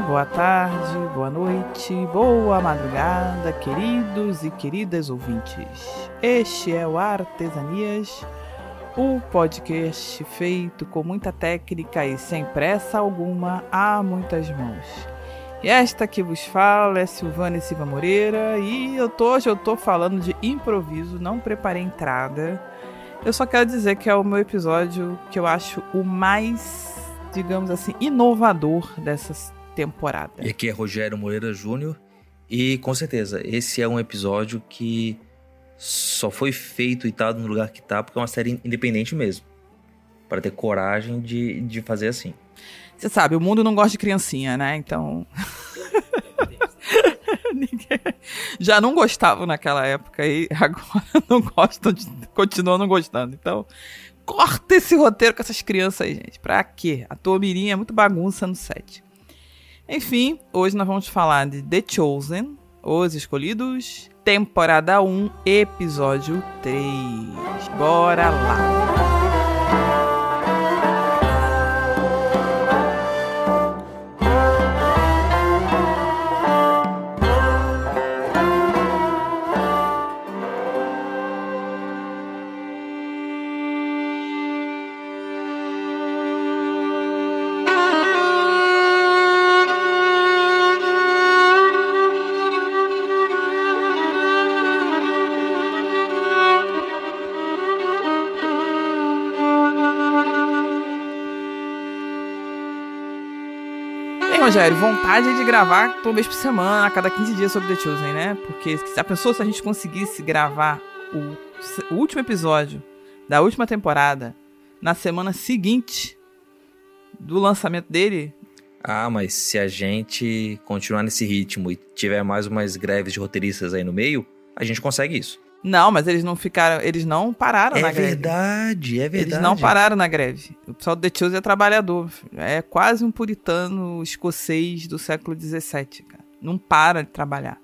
boa tarde, boa noite, boa madrugada, queridos e queridas ouvintes. Este é o Artesanias, o podcast feito com muita técnica e sem pressa alguma a muitas mãos. E esta que vos fala é Silvana Silva Moreira e eu tô, hoje eu tô falando de improviso, não preparei entrada. Eu só quero dizer que é o meu episódio que eu acho o mais, digamos assim, inovador dessa temporada. E aqui é Rogério Moreira Júnior e com certeza esse é um episódio que só foi feito e tá no lugar que tá porque é uma série independente mesmo. Para ter coragem de, de fazer assim. Você sabe, o mundo não gosta de criancinha, né? Então. Já não gostavam naquela época e agora não gostam, de... continuam não gostando. Então, corta esse roteiro com essas crianças aí, gente. Pra quê? A tua mirinha é muito bagunça no set. Enfim, hoje nós vamos falar de The Chosen, Os Escolhidos, temporada 1, episódio 3. Bora lá! Rogério, vontade de gravar uma vez por semana, a cada 15 dias sobre The Chosen, né? Porque a pessoa, se a gente conseguisse gravar o, o último episódio da última temporada na semana seguinte do lançamento dele. Ah, mas se a gente continuar nesse ritmo e tiver mais umas greves de roteiristas aí no meio, a gente consegue isso. Não, mas eles não ficaram, eles não pararam é na greve. É verdade, é verdade. Eles não pararam na greve. O pessoal do The Chosen é trabalhador. É quase um puritano escocês do século XVII, cara. Não para de trabalhar.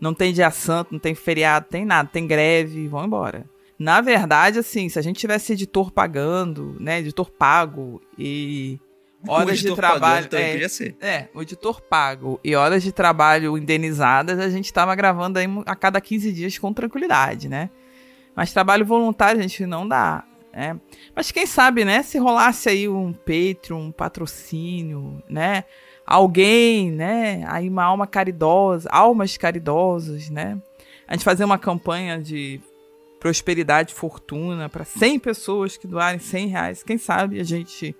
Não tem dia santo, não tem feriado, tem nada. Tem greve, vão embora. Na verdade, assim, se a gente tivesse editor pagando, né, editor pago e horas de trabalho. Pagando, é, podia ser. é, o editor pago e horas de trabalho indenizadas, a gente estava gravando aí a cada 15 dias com tranquilidade, né? Mas trabalho voluntário a gente não dá. Né? Mas quem sabe, né? Se rolasse aí um Patreon, um patrocínio, né? Alguém, né? Aí uma alma caridosa, almas caridosas, né? A gente fazer uma campanha de prosperidade, fortuna para 100 pessoas que doarem 100 reais. Quem sabe a gente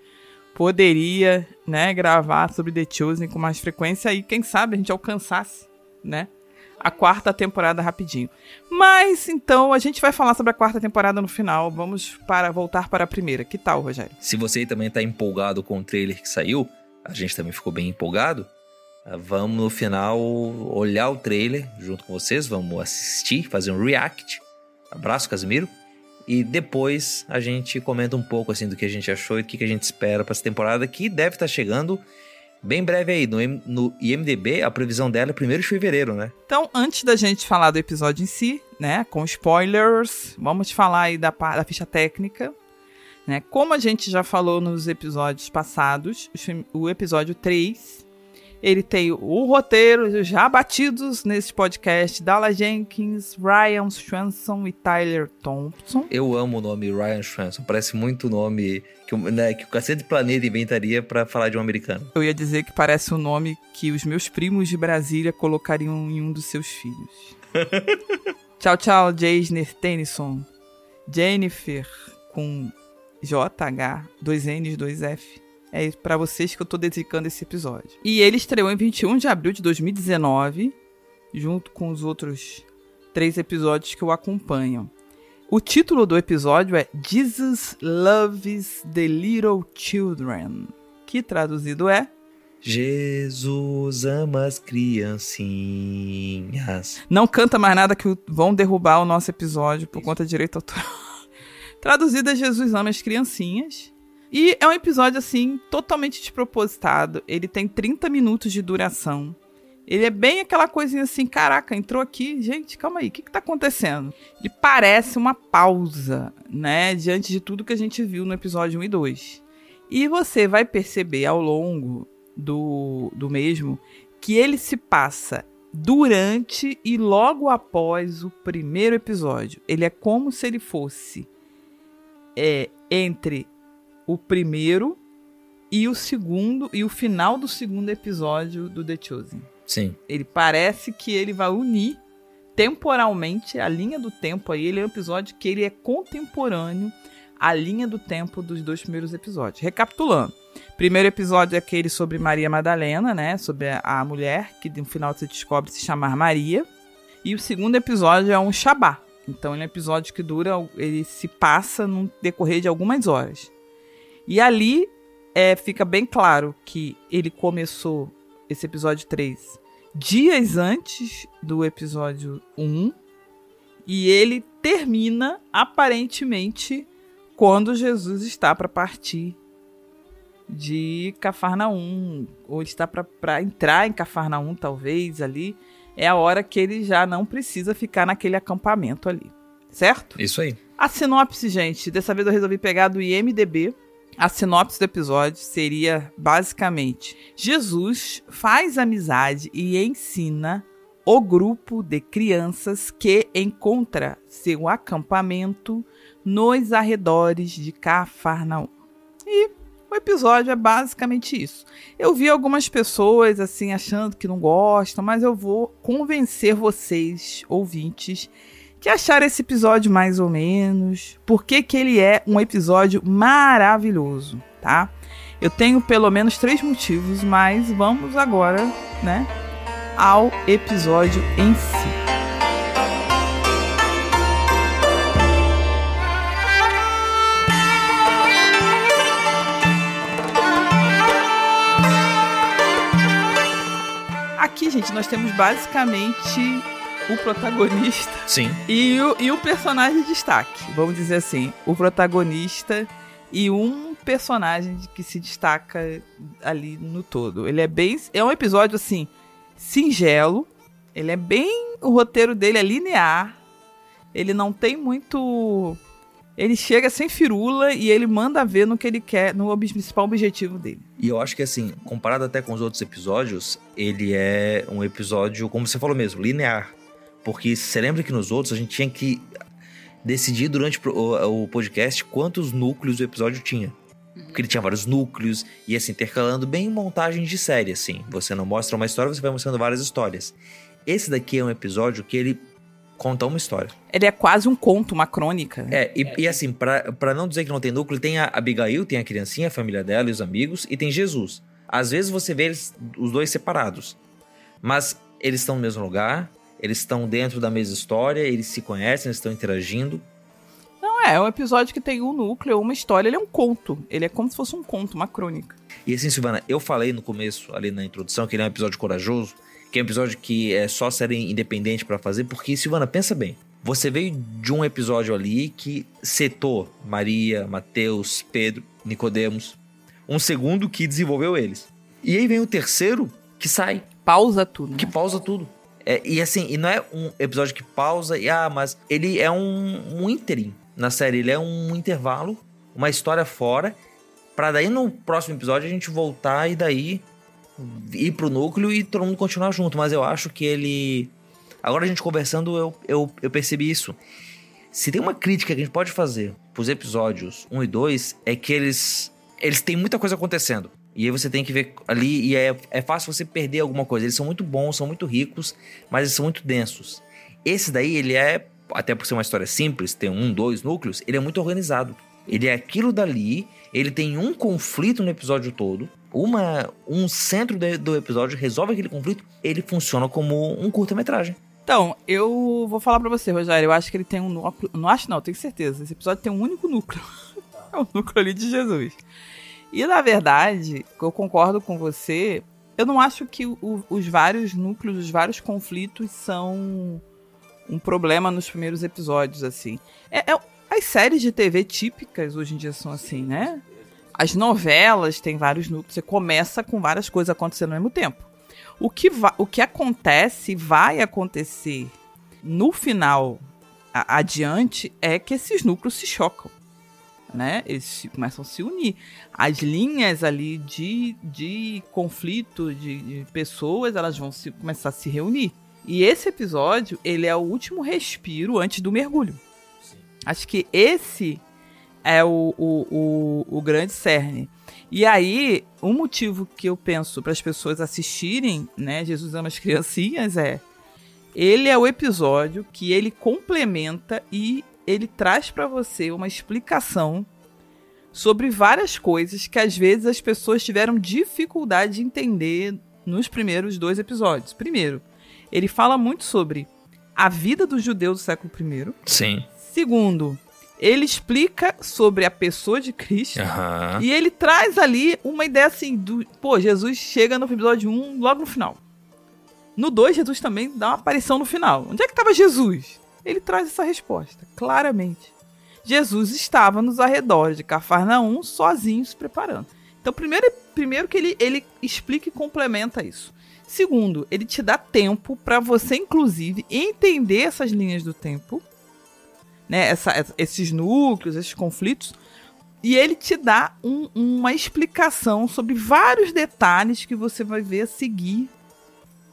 poderia, né, gravar sobre The Chosen com mais frequência e quem sabe a gente alcançasse, né, a quarta temporada rapidinho. Mas então a gente vai falar sobre a quarta temporada no final. Vamos para voltar para a primeira. Que tal, Rogério? Se você também está empolgado com o trailer que saiu, a gente também ficou bem empolgado. Ah, vamos no final olhar o trailer junto com vocês, vamos assistir, fazer um react. Abraço, Casimiro. E depois a gente comenta um pouco assim do que a gente achou e do que a gente espera para essa temporada, que deve estar tá chegando bem breve aí. No, no IMDB, a previsão dela é 1 de fevereiro, né? Então, antes da gente falar do episódio em si, né, com spoilers, vamos falar aí da, da ficha técnica. Né? Como a gente já falou nos episódios passados, o episódio 3 ele tem o roteiro já batidos nesse podcast, Dala Jenkins, Ryan Swanson e Tyler Thompson. Eu amo o nome Ryan Swanson, parece muito o nome que, né, que o Cacete Planeta inventaria para falar de um americano. Eu ia dizer que parece o um nome que os meus primos de Brasília colocariam em um dos seus filhos. tchau, tchau, Jaisner Tennyson. Jennifer com JH, dois N's, dois F. É para vocês que eu tô dedicando esse episódio. E ele estreou em 21 de abril de 2019, junto com os outros três episódios que o acompanham. O título do episódio é Jesus Loves the Little Children, que traduzido é Jesus ama as criancinhas. Não canta mais nada que vão derrubar o nosso episódio por Isso. conta de direito autoral. Traduzido é Jesus ama as criancinhas. E é um episódio, assim, totalmente despropositado. Ele tem 30 minutos de duração. Ele é bem aquela coisinha assim, caraca, entrou aqui, gente, calma aí, o que, que tá acontecendo? Ele parece uma pausa, né, diante de tudo que a gente viu no episódio 1 e 2. E você vai perceber ao longo do, do mesmo que ele se passa durante e logo após o primeiro episódio. Ele é como se ele fosse é, entre o primeiro e o segundo e o final do segundo episódio do The Chosen. Sim. Ele parece que ele vai unir temporalmente a linha do tempo aí. Ele é um episódio que ele é contemporâneo à linha do tempo dos dois primeiros episódios. Recapitulando. Primeiro episódio é aquele sobre Maria Madalena, né? Sobre a mulher, que no final se descobre se chamar Maria. E o segundo episódio é um Shabá. Então ele é um episódio que dura, ele se passa no decorrer de algumas horas. E ali é, fica bem claro que ele começou esse episódio 3 dias antes do episódio 1 e ele termina aparentemente quando Jesus está para partir de Cafarnaum, ou está para entrar em Cafarnaum, talvez ali, é a hora que ele já não precisa ficar naquele acampamento ali, certo? Isso aí. A sinopse, gente, dessa vez eu resolvi pegar do IMDB. A sinopse do episódio seria basicamente: Jesus faz amizade e ensina o grupo de crianças que encontra seu acampamento nos arredores de Cafarnaum. E o episódio é basicamente isso. Eu vi algumas pessoas assim achando que não gostam, mas eu vou convencer vocês, ouvintes, que acharam esse episódio mais ou menos, porque que ele é um episódio maravilhoso, tá? Eu tenho pelo menos três motivos, mas vamos agora, né, ao episódio em si. Aqui, gente, nós temos basicamente o protagonista. Sim. E o, e o personagem de destaque. Vamos dizer assim. O protagonista e um personagem que se destaca ali no todo. Ele é bem. É um episódio, assim, singelo. Ele é bem. O roteiro dele é linear. Ele não tem muito. Ele chega sem firula e ele manda ver no que ele quer, no principal objetivo dele. E eu acho que, assim, comparado até com os outros episódios, ele é um episódio, como você falou mesmo, linear. Porque você lembra que nos outros a gente tinha que decidir durante o podcast quantos núcleos o episódio tinha. Porque ele tinha vários núcleos, ia se intercalando bem em montagem de série, assim. Você não mostra uma história, você vai mostrando várias histórias. Esse daqui é um episódio que ele conta uma história. Ele é quase um conto, uma crônica. É, e, e assim, para não dizer que não tem núcleo, tem a Abigail, tem a criancinha, a família dela e os amigos, e tem Jesus. Às vezes você vê eles, os dois separados, mas eles estão no mesmo lugar, eles estão dentro da mesma história, eles se conhecem, eles estão interagindo. Não é, é um episódio que tem um núcleo, uma história, ele é um conto. Ele é como se fosse um conto, uma crônica. E assim, Silvana, eu falei no começo, ali na introdução, que ele é um episódio corajoso, que é um episódio que é só série independente para fazer, porque, Silvana, pensa bem. Você veio de um episódio ali que setou Maria, Mateus, Pedro, Nicodemos. Um segundo que desenvolveu eles. E aí vem o terceiro que sai. Pausa tudo. Que pausa tudo. É, e assim, e não é um episódio que pausa e ah, mas ele é um, um ínterim na série, ele é um intervalo, uma história fora, para daí no próximo episódio a gente voltar e daí ir pro núcleo e todo mundo continuar junto. Mas eu acho que ele. Agora a gente conversando, eu, eu, eu percebi isso. Se tem uma crítica que a gente pode fazer pros episódios 1 e 2, é que eles. Eles têm muita coisa acontecendo. E aí você tem que ver ali, e é, é fácil você perder alguma coisa. Eles são muito bons, são muito ricos, mas eles são muito densos. Esse daí, ele é, até por ser uma história simples, tem um, dois núcleos, ele é muito organizado. Ele é aquilo dali, ele tem um conflito no episódio todo, uma, um centro de, do episódio resolve aquele conflito, ele funciona como um curta-metragem. Então, eu vou falar para você, Rogério, eu acho que ele tem um núcleo, não acho não, tenho certeza, esse episódio tem um único núcleo, é o núcleo ali de Jesus. E na verdade, eu concordo com você. Eu não acho que o, os vários núcleos, os vários conflitos são um problema nos primeiros episódios, assim. É, é, as séries de TV típicas hoje em dia são assim, né? As novelas têm vários núcleos. Você começa com várias coisas acontecendo ao mesmo tempo. O que, o que acontece, vai acontecer no final adiante, é que esses núcleos se chocam. Né? Eles começam a se unir. As linhas ali de, de conflito de, de pessoas, elas vão se, começar a se reunir. E esse episódio, ele é o último respiro antes do mergulho. Sim. Acho que esse é o, o, o, o grande cerne. E aí, o um motivo que eu penso para as pessoas assistirem, né, Jesus ama as criancinhas, é ele é o episódio que ele complementa e ele traz para você uma explicação sobre várias coisas que às vezes as pessoas tiveram dificuldade de entender nos primeiros dois episódios. Primeiro, ele fala muito sobre a vida do judeu do século I. Sim. Segundo, ele explica sobre a pessoa de Cristo. Uhum. E ele traz ali uma ideia assim: do, pô, Jesus chega no episódio 1 logo no final. No 2, Jesus também dá uma aparição no final. Onde é que estava Jesus? Ele traz essa resposta, claramente. Jesus estava nos arredores de Cafarnaum, sozinho se preparando. Então, primeiro, primeiro que ele, ele explica e complementa isso. Segundo, ele te dá tempo para você, inclusive, entender essas linhas do tempo né, essa, esses núcleos, esses conflitos, e ele te dá um, uma explicação sobre vários detalhes que você vai ver a seguir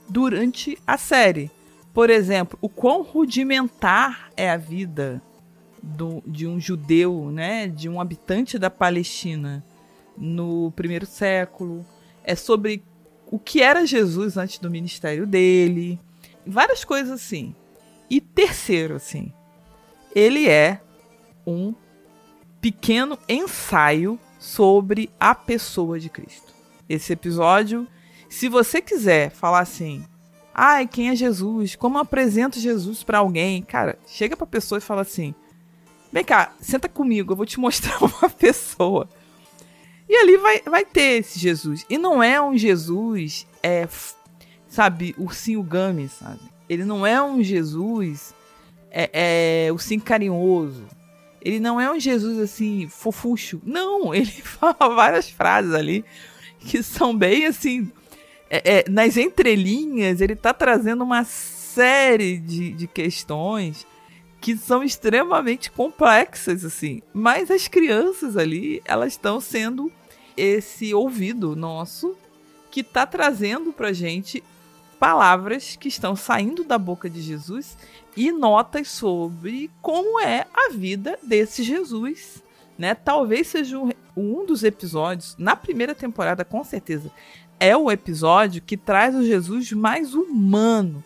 durante a série. Por exemplo, o quão rudimentar é a vida do, de um judeu, né, de um habitante da Palestina no primeiro século. É sobre o que era Jesus antes do ministério dele. Várias coisas assim. E terceiro, assim, ele é um pequeno ensaio sobre a pessoa de Cristo. Esse episódio, se você quiser falar assim, ai, quem é Jesus? Como eu apresento Jesus para alguém? Cara, chega pra pessoa e fala assim: vem cá, senta comigo, eu vou te mostrar uma pessoa. E ali vai, vai ter esse Jesus. E não é um Jesus, é, sabe, ursinho Gummy, sabe? Ele não é um Jesus é, é o sim carinhoso. Ele não é um Jesus assim, fofucho. Não, ele fala várias frases ali que são bem assim. É, é, nas entrelinhas, ele tá trazendo uma série de, de questões que são extremamente complexas, assim. Mas as crianças ali, elas estão sendo esse ouvido nosso que tá trazendo pra gente palavras que estão saindo da boca de Jesus e notas sobre como é a vida desse Jesus. Né? Talvez seja um, um dos episódios, na primeira temporada, com certeza, é o episódio que traz o Jesus mais humano.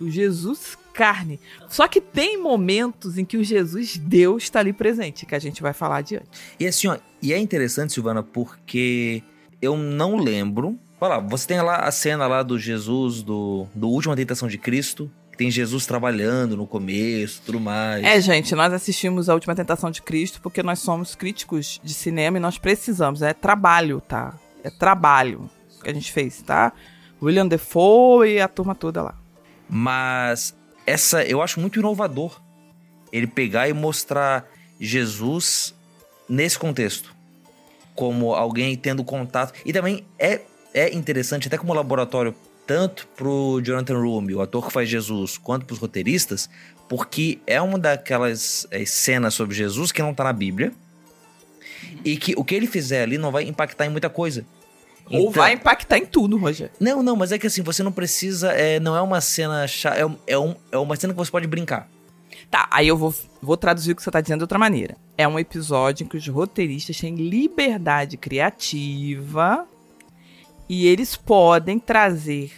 O Jesus carne. Só que tem momentos em que o Jesus Deus está ali presente, que a gente vai falar adiante. E assim, ó, e é interessante, Silvana, porque eu não lembro Olha lá, você tem lá a cena lá do Jesus, do, do Última Tentação de Cristo, tem Jesus trabalhando no começo, tudo mais. É, gente, nós assistimos a Última Tentação de Cristo porque nós somos críticos de cinema e nós precisamos, é trabalho, tá? É trabalho que a gente fez, tá? William Defoe e a turma toda lá. Mas essa eu acho muito inovador. Ele pegar e mostrar Jesus nesse contexto. Como alguém tendo contato. E também é é interessante, até como laboratório, tanto pro Jonathan Rumi, o ator que faz Jesus, quanto pros roteiristas, porque é uma daquelas é, cenas sobre Jesus que não tá na Bíblia. E que o que ele fizer ali não vai impactar em muita coisa. Ou então, vai impactar em tudo, Roger. Não, não, mas é que assim, você não precisa. É, não é uma cena. É, é, um, é uma cena que você pode brincar. Tá, aí eu vou, vou traduzir o que você tá dizendo de outra maneira. É um episódio em que os roteiristas têm liberdade criativa e eles podem trazer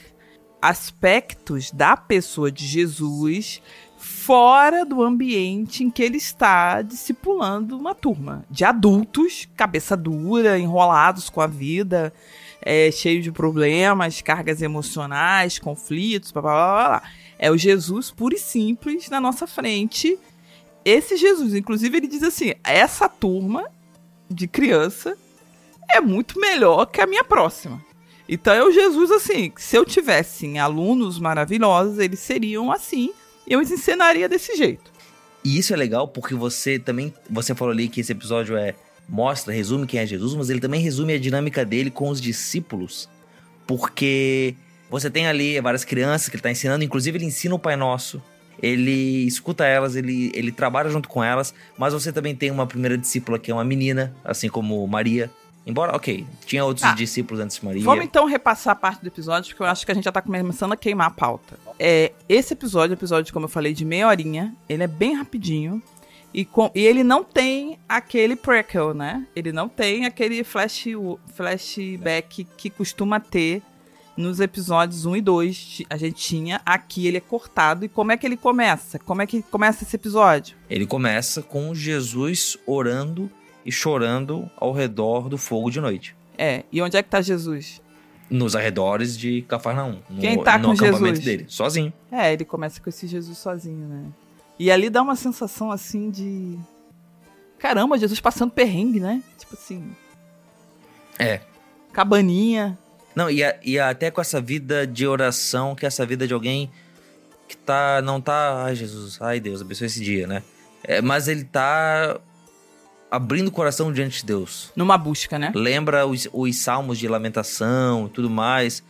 aspectos da pessoa de Jesus fora do ambiente em que ele está discipulando uma turma de adultos, cabeça dura, enrolados com a vida, é, cheio de problemas, cargas emocionais, conflitos, blá, blá, blá, blá. É o Jesus puro e simples na nossa frente. Esse Jesus, inclusive, ele diz assim: essa turma de criança é muito melhor que a minha próxima. Então é o Jesus assim, se eu tivesse alunos maravilhosos, eles seriam assim, eu os ensinaria desse jeito. E isso é legal porque você também, você falou ali que esse episódio é mostra, resume quem é Jesus, mas ele também resume a dinâmica dele com os discípulos. Porque você tem ali várias crianças que ele está ensinando, inclusive ele ensina o Pai Nosso. ele escuta elas, ele, ele trabalha junto com elas, mas você também tem uma primeira discípula que é uma menina, assim como Maria. Embora, ok, tinha outros ah, discípulos antes de Maria. Vamos então repassar a parte do episódio, porque eu acho que a gente já tá começando a queimar a pauta. É, esse episódio, episódio, como eu falei, de meia horinha, ele é bem rapidinho. E, com, e ele não tem aquele prequel, né? Ele não tem aquele flash, flashback que costuma ter nos episódios 1 e 2. A gente tinha. Aqui ele é cortado. E como é que ele começa? Como é que começa esse episódio? Ele começa com Jesus orando e chorando ao redor do fogo de noite. É. E onde é que tá Jesus? Nos arredores de Cafarnaum. Quem tá no, com no Jesus? dele, sozinho. É, ele começa com esse Jesus sozinho, né? E ali dá uma sensação assim de. Caramba, Jesus passando perrengue, né? Tipo assim. É. Cabaninha. Não, e, a, e até com essa vida de oração, que é essa vida de alguém que tá. Não tá. Ai, Jesus, ai Deus, abençoe esse dia, né? É, mas ele tá abrindo o coração diante de Deus. Numa busca, né? Lembra os, os salmos de lamentação e tudo mais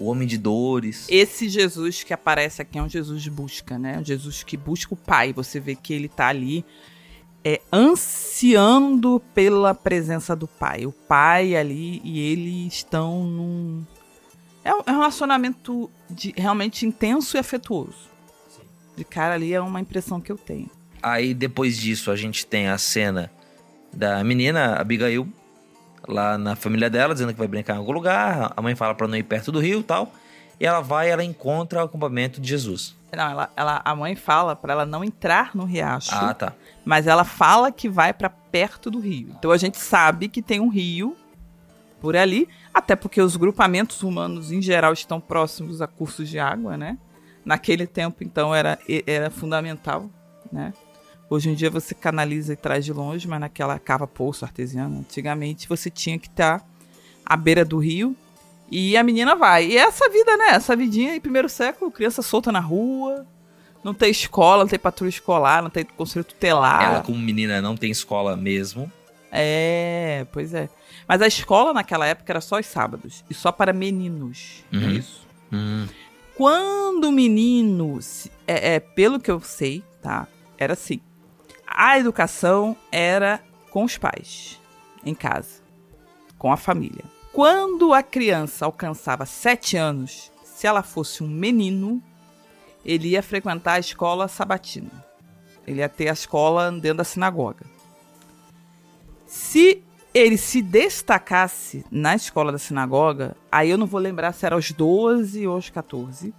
o homem de dores. Esse Jesus que aparece aqui é um Jesus de busca, né? Um Jesus que busca o Pai. Você vê que ele tá ali é, ansiando pela presença do Pai. O Pai ali e ele estão num. É um, é relacionamento de, realmente intenso e afetuoso. Sim. De cara ali é uma impressão que eu tenho. Aí depois disso a gente tem a cena da menina Abigail lá na família dela, dizendo que vai brincar em algum lugar. A mãe fala para não ir perto do rio e tal. E ela vai ela encontra o acampamento de Jesus. Não, ela, ela, a mãe fala para ela não entrar no riacho. Ah, tá. Mas ela fala que vai para perto do rio. Então a gente sabe que tem um rio por ali, até porque os grupamentos humanos em geral estão próximos a cursos de água, né? Naquele tempo, então, era, era fundamental, né? Hoje em dia você canaliza e traz de longe, mas naquela cava poço artesiana, antigamente você tinha que estar à beira do rio e a menina vai. E é essa vida, né? Essa vidinha em primeiro século, criança solta na rua, não tem escola, não tem patrulha escolar, não tem conselho tutelar. Ela, como menina, não tem escola mesmo. É, pois é. Mas a escola naquela época era só os sábados e só para meninos. É uhum. É isso. Uhum. Quando o menino, é, é, pelo que eu sei, tá? Era assim a educação era com os pais, em casa, com a família. Quando a criança alcançava sete anos, se ela fosse um menino, ele ia frequentar a escola sabatina. Ele ia ter a escola dentro da sinagoga. Se ele se destacasse na escola da sinagoga, aí eu não vou lembrar se era aos 12 ou aos 14,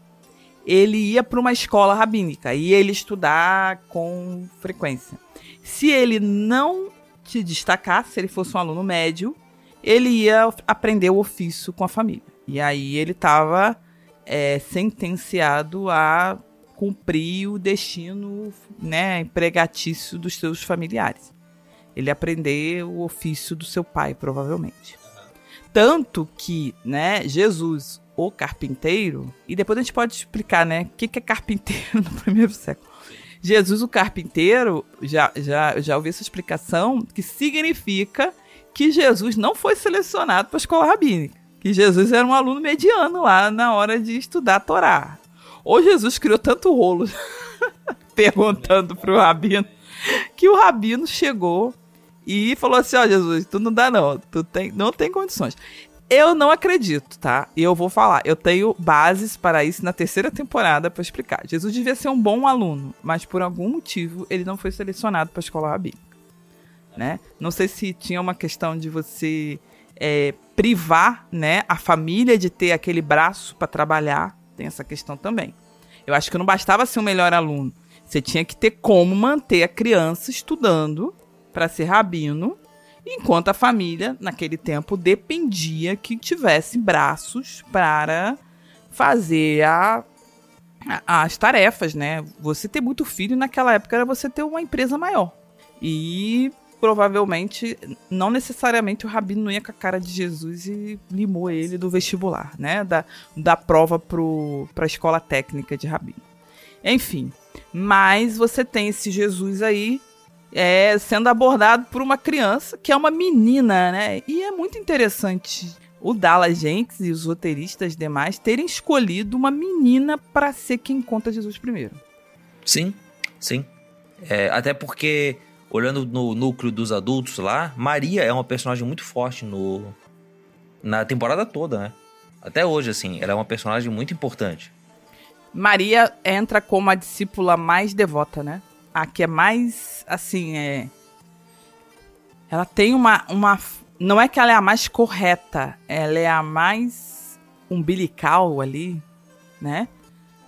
ele ia para uma escola rabínica e ele estudar com frequência. Se ele não se destacasse, se ele fosse um aluno médio, ele ia aprender o ofício com a família. E aí ele estava é, sentenciado a cumprir o destino né, empregatício dos seus familiares. Ele aprender o ofício do seu pai, provavelmente. Tanto que, né, Jesus, o carpinteiro, e depois a gente pode explicar, né, o que, que é carpinteiro no primeiro século. Jesus, o carpinteiro, já, já, já ouvi essa explicação, que significa que Jesus não foi selecionado para a escola rabínica. Que Jesus era um aluno mediano lá na hora de estudar a Torá. Ou Jesus criou tanto rolo perguntando para o rabino, que o rabino chegou e falou assim: Ó, oh, Jesus, tu não dá não, tu tem, não tem condições. Eu não acredito, tá? E eu vou falar. Eu tenho bases para isso na terceira temporada para explicar. Jesus devia ser um bom aluno, mas por algum motivo ele não foi selecionado para a escola rabínica. Né? Não sei se tinha uma questão de você é, privar né, a família de ter aquele braço para trabalhar. Tem essa questão também. Eu acho que não bastava ser o um melhor aluno. Você tinha que ter como manter a criança estudando para ser rabino enquanto a família, naquele tempo, dependia que tivesse braços para fazer a, a, as tarefas, né? Você ter muito filho naquela época era você ter uma empresa maior. E provavelmente, não necessariamente o Rabino não ia com a cara de Jesus e limou ele do vestibular, né? Da, da prova para a escola técnica de Rabino. Enfim, mas você tem esse Jesus aí é, sendo abordado por uma criança que é uma menina, né? E é muito interessante o Dallas Jenks e os roteiristas demais terem escolhido uma menina para ser quem conta Jesus primeiro. Sim, sim. É, até porque, olhando no núcleo dos adultos lá, Maria é uma personagem muito forte no, na temporada toda, né? Até hoje, assim, ela é uma personagem muito importante. Maria entra como a discípula mais devota, né? A que é mais, assim, é... Ela tem uma, uma... Não é que ela é a mais correta, ela é a mais umbilical ali, né?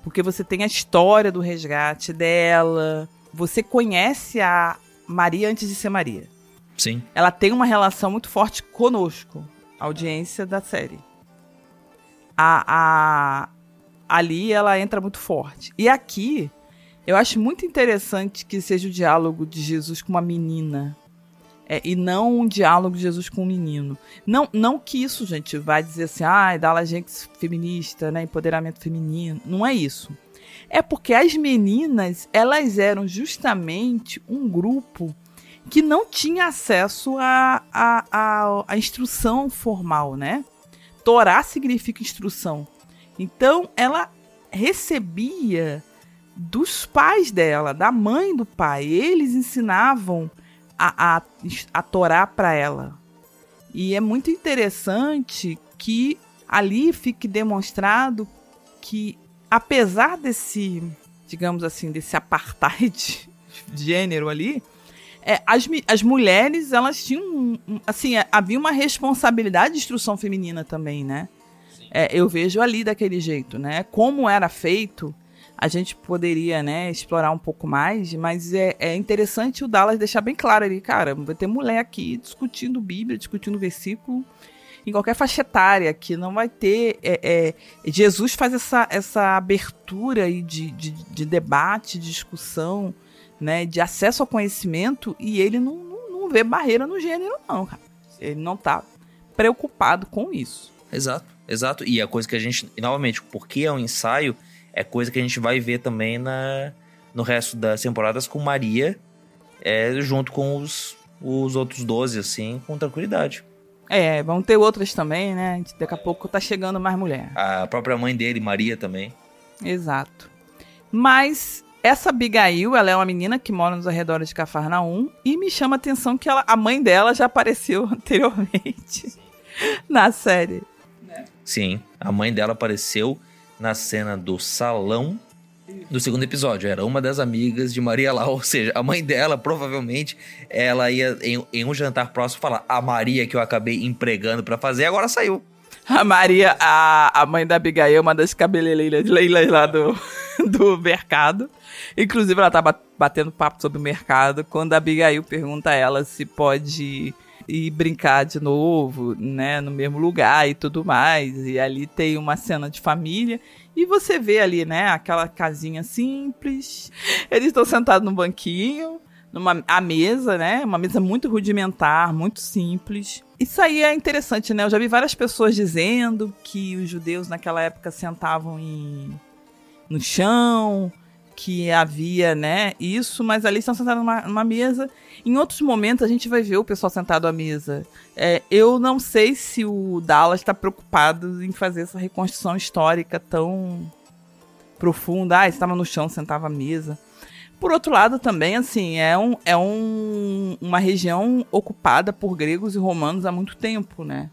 Porque você tem a história do resgate dela, você conhece a Maria antes de ser Maria. Sim. Ela tem uma relação muito forte conosco, a audiência da série. A, a, ali ela entra muito forte. E aqui, eu acho muito interessante que seja o diálogo de Jesus com uma menina. É, e não um diálogo de Jesus com um menino. Não, não que isso, gente, vai dizer assim, ah, dá gente feminista, né, empoderamento feminino. Não é isso. É porque as meninas, elas eram justamente um grupo que não tinha acesso à a, a, a, a, instrução formal, né? Torá significa instrução. Então, ela recebia dos pais dela, da mãe do pai. Eles ensinavam a, a, a Torá para ela. E é muito interessante que ali fique demonstrado que, apesar desse, digamos assim, desse apartheid de gênero ali, é, as, as mulheres, elas tinham, assim, é, havia uma responsabilidade de instrução feminina também, né? É, eu vejo ali daquele jeito, né? Como era feito, a gente poderia, né, explorar um pouco mais, mas é, é interessante o Dallas deixar bem claro ali, cara, vai ter mulher aqui discutindo Bíblia, discutindo versículo, em qualquer faixa etária, que não vai ter. É, é, Jesus faz essa, essa abertura aí de, de, de, debate, de discussão, né, de acesso ao conhecimento, e ele não, não, não vê barreira no gênero, não, cara. Ele não tá preocupado com isso. Exato, exato. E a coisa que a gente, novamente, porque é um ensaio, é coisa que a gente vai ver também na, no resto das temporadas com Maria, é, junto com os, os outros 12, assim, com tranquilidade. É, vão ter outras também, né? Daqui a pouco tá chegando mais mulher. A própria mãe dele, Maria, também. Exato. Mas essa Abigail, ela é uma menina que mora nos arredores de Cafarnaum e me chama a atenção que ela, a mãe dela já apareceu anteriormente na série. Sim, a mãe dela apareceu na cena do salão do segundo episódio. Era uma das amigas de Maria lá, ou seja, a mãe dela provavelmente ela ia em, em um jantar próximo falar: a Maria que eu acabei empregando para fazer agora saiu. A Maria, a, a mãe da Abigail, uma das cabeleireiras lá do, do mercado. Inclusive, ela tava batendo papo sobre o mercado quando a Abigail pergunta a ela se pode ir brincar de novo, né, no mesmo lugar e tudo mais. E ali tem uma cena de família e você vê ali, né, aquela casinha simples. Eles estão sentados no banquinho, numa a mesa, né, uma mesa muito rudimentar, muito simples. Isso aí é interessante, né? Eu já vi várias pessoas dizendo que os judeus naquela época sentavam em no chão, que havia, né, isso, mas ali estão sentados numa, numa, mesa. Em outros momentos a gente vai ver o pessoal sentado à mesa. É, eu não sei se o Dallas está preocupado em fazer essa reconstrução histórica tão profunda. Ah, estava no chão, sentava à mesa. Por outro lado, também, assim, é, um, é um, uma região ocupada por gregos e romanos há muito tempo, né?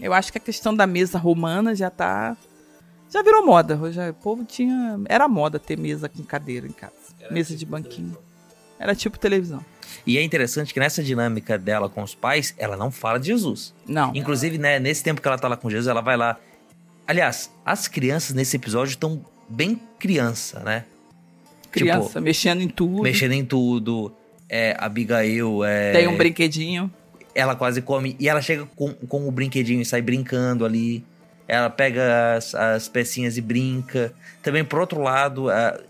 Eu acho que a questão da mesa romana já está já virou moda, Rogério. O povo tinha. Era moda ter mesa com cadeira em casa. Era mesa tipo de banquinho. Televisão. Era tipo televisão. E é interessante que nessa dinâmica dela com os pais, ela não fala de Jesus. Não. Inclusive, né, nesse tempo que ela tá lá com Jesus, ela vai lá. Aliás, as crianças nesse episódio estão bem criança, né? Criança, tipo, mexendo em tudo. Mexendo em tudo. É, Abigail é. Tem um brinquedinho. Ela quase come. E ela chega com, com o brinquedinho e sai brincando ali ela pega as, as pecinhas e brinca. Também, por outro lado, uh,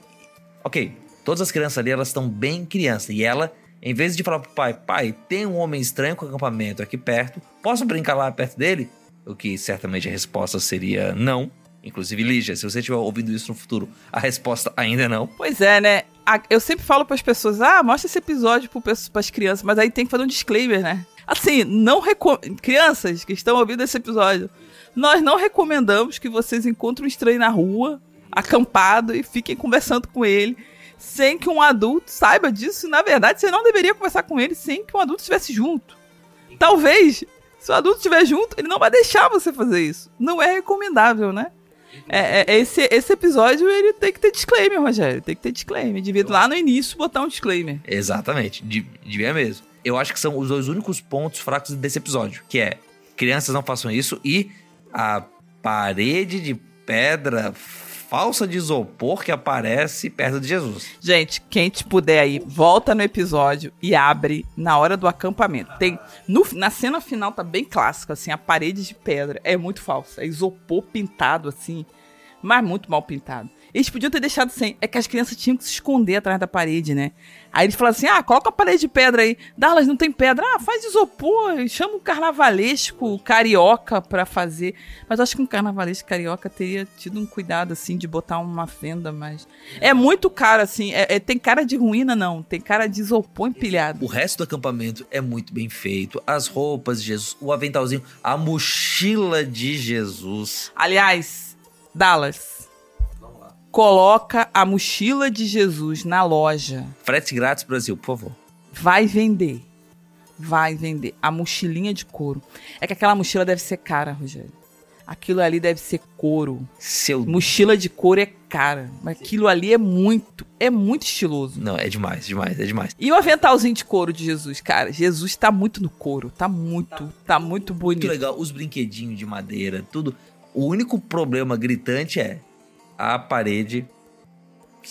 ok, todas as crianças ali, elas estão bem crianças. E ela, em vez de falar pro pai, pai, tem um homem estranho com acampamento aqui perto, posso brincar lá perto dele? O que certamente a resposta seria não. Inclusive, Lígia, se você estiver ouvindo isso no futuro, a resposta ainda é não. Pois é, né? Eu sempre falo para as pessoas, ah, mostra esse episódio para as crianças, mas aí tem que fazer um disclaimer, né? Assim, não recomendo. Crianças que estão ouvindo esse episódio, nós não recomendamos que vocês encontrem um estranho na rua, acampado, e fiquem conversando com ele. sem que um adulto saiba disso. Na verdade, você não deveria conversar com ele sem que um adulto estivesse junto. Talvez, se o adulto estiver junto, ele não vai deixar você fazer isso. Não é recomendável, né? É, é, esse, esse episódio ele tem que ter disclaimer, Rogério. Tem que ter disclaimer. Devia lá no início botar um disclaimer. Exatamente, devia mesmo. Eu acho que são os dois únicos pontos fracos desse episódio, que é crianças não façam isso e a parede de pedra falsa de isopor que aparece perto de Jesus. Gente, quem te puder aí, volta no episódio e abre na hora do acampamento. Tem no, na cena final tá bem clássico assim, a parede de pedra é muito falsa, é isopor pintado assim, mas muito mal pintado. Eles podiam ter deixado sem. É que as crianças tinham que se esconder atrás da parede, né? Aí eles falaram assim: ah, coloca a parede de pedra aí. Dallas não tem pedra. Ah, faz isopor. Chama um carnavalesco carioca pra fazer. Mas eu acho que um carnavalesco carioca teria tido um cuidado, assim, de botar uma fenda, mas. É muito caro, assim. É, é, tem cara de ruína, não. Tem cara de isopor empilhado. O resto do acampamento é muito bem feito. As roupas de Jesus, o aventalzinho, a mochila de Jesus. Aliás, Dallas coloca a mochila de Jesus na loja. Frete grátis Brasil, por favor. Vai vender. Vai vender. A mochilinha de couro. É que aquela mochila deve ser cara, Rogério. Aquilo ali deve ser couro. Seu... Mochila de couro é cara. Mas aquilo ali é muito, é muito estiloso. Não, é demais, demais, é demais. E o aventalzinho de couro de Jesus, cara? Jesus tá muito no couro. Tá muito, tá muito bonito. Muito legal. Os brinquedinhos de madeira, tudo. O único problema gritante é a parede.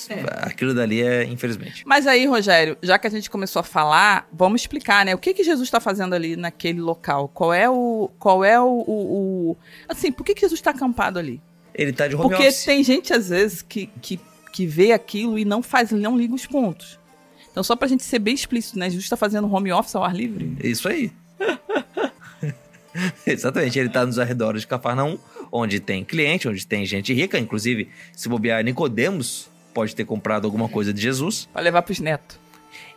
É. Aquilo dali é, infelizmente. Mas aí, Rogério, já que a gente começou a falar, vamos explicar, né? O que que Jesus está fazendo ali naquele local? Qual é o. Qual é o. o, o... Assim, por que, que Jesus está acampado ali? Ele está de home Porque office. tem gente, às vezes, que, que, que vê aquilo e não faz, não liga os pontos. Então, só pra gente ser bem explícito, né? Jesus está fazendo home office ao ar livre. Isso aí. Exatamente, ele está nos arredores de Cafarnaum onde tem cliente, onde tem gente rica, inclusive, se bobear Nicodemos pode ter comprado alguma coisa de Jesus. Pra levar pros netos.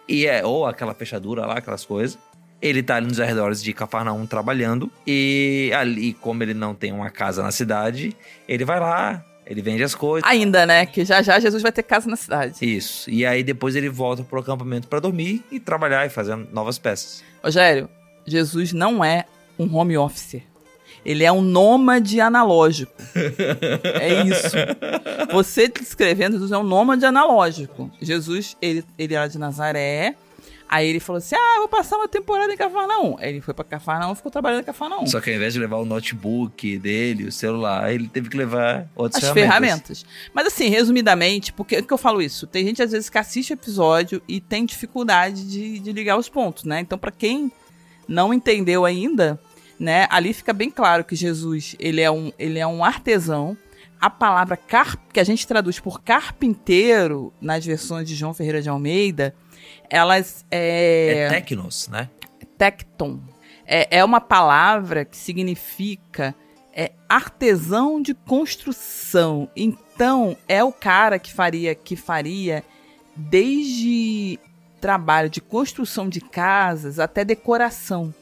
E é, ou aquela fechadura lá, aquelas coisas. Ele tá ali nos arredores de Cafarnaum trabalhando. E ali, como ele não tem uma casa na cidade, ele vai lá, ele vende as coisas. Ainda, né? Que já já Jesus vai ter casa na cidade. Isso. E aí depois ele volta pro acampamento para dormir e trabalhar e fazer novas peças. Rogério, Jesus não é um home office. Ele é um nômade analógico. é isso. Você descrevendo Jesus é um nômade analógico. Jesus, ele, ele era de Nazaré. Aí ele falou assim: Ah, vou passar uma temporada em Cafarnaum. Aí ele foi pra Cafarnaum e ficou trabalhando em Cafarnaum. Só que ao invés de levar o notebook dele, o celular, ele teve que levar outras As ferramentas. ferramentas. Mas assim, resumidamente, por que, que eu falo isso? Tem gente às vezes que assiste o episódio e tem dificuldade de, de ligar os pontos, né? Então, para quem não entendeu ainda, né? Ali fica bem claro que Jesus, ele é um, ele é um artesão. A palavra car que a gente traduz por carpinteiro nas versões de João Ferreira de Almeida, elas é, é tecnos, né? Tecton. É, é uma palavra que significa é artesão de construção. Então, é o cara que faria que faria desde trabalho de construção de casas até decoração.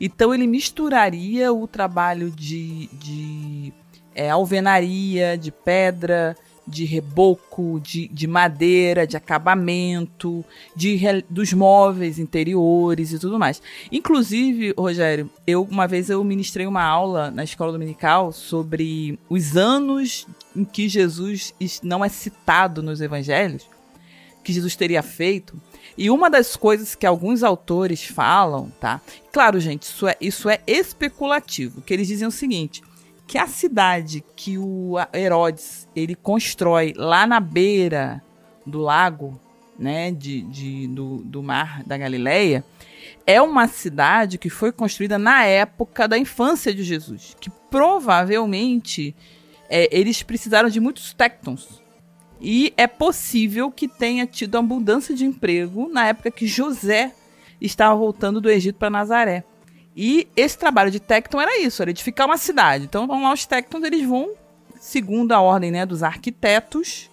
Então ele misturaria o trabalho de, de é, alvenaria, de pedra, de reboco, de, de madeira, de acabamento, de, dos móveis interiores e tudo mais. Inclusive, Rogério, eu uma vez eu ministrei uma aula na escola dominical sobre os anos em que Jesus não é citado nos evangelhos, que Jesus teria feito. E uma das coisas que alguns autores falam, tá? Claro, gente, isso é, isso é especulativo, que eles dizem o seguinte, que a cidade que o Herodes ele constrói lá na beira do lago, né, de, de do, do mar da Galileia, é uma cidade que foi construída na época da infância de Jesus, que provavelmente é, eles precisaram de muitos tectons, e é possível que tenha tido abundância de emprego na época que José estava voltando do Egito para Nazaré. E esse trabalho de Tecton era isso, era edificar uma cidade. Então vão lá os Tectons, eles vão, segundo a ordem né, dos arquitetos,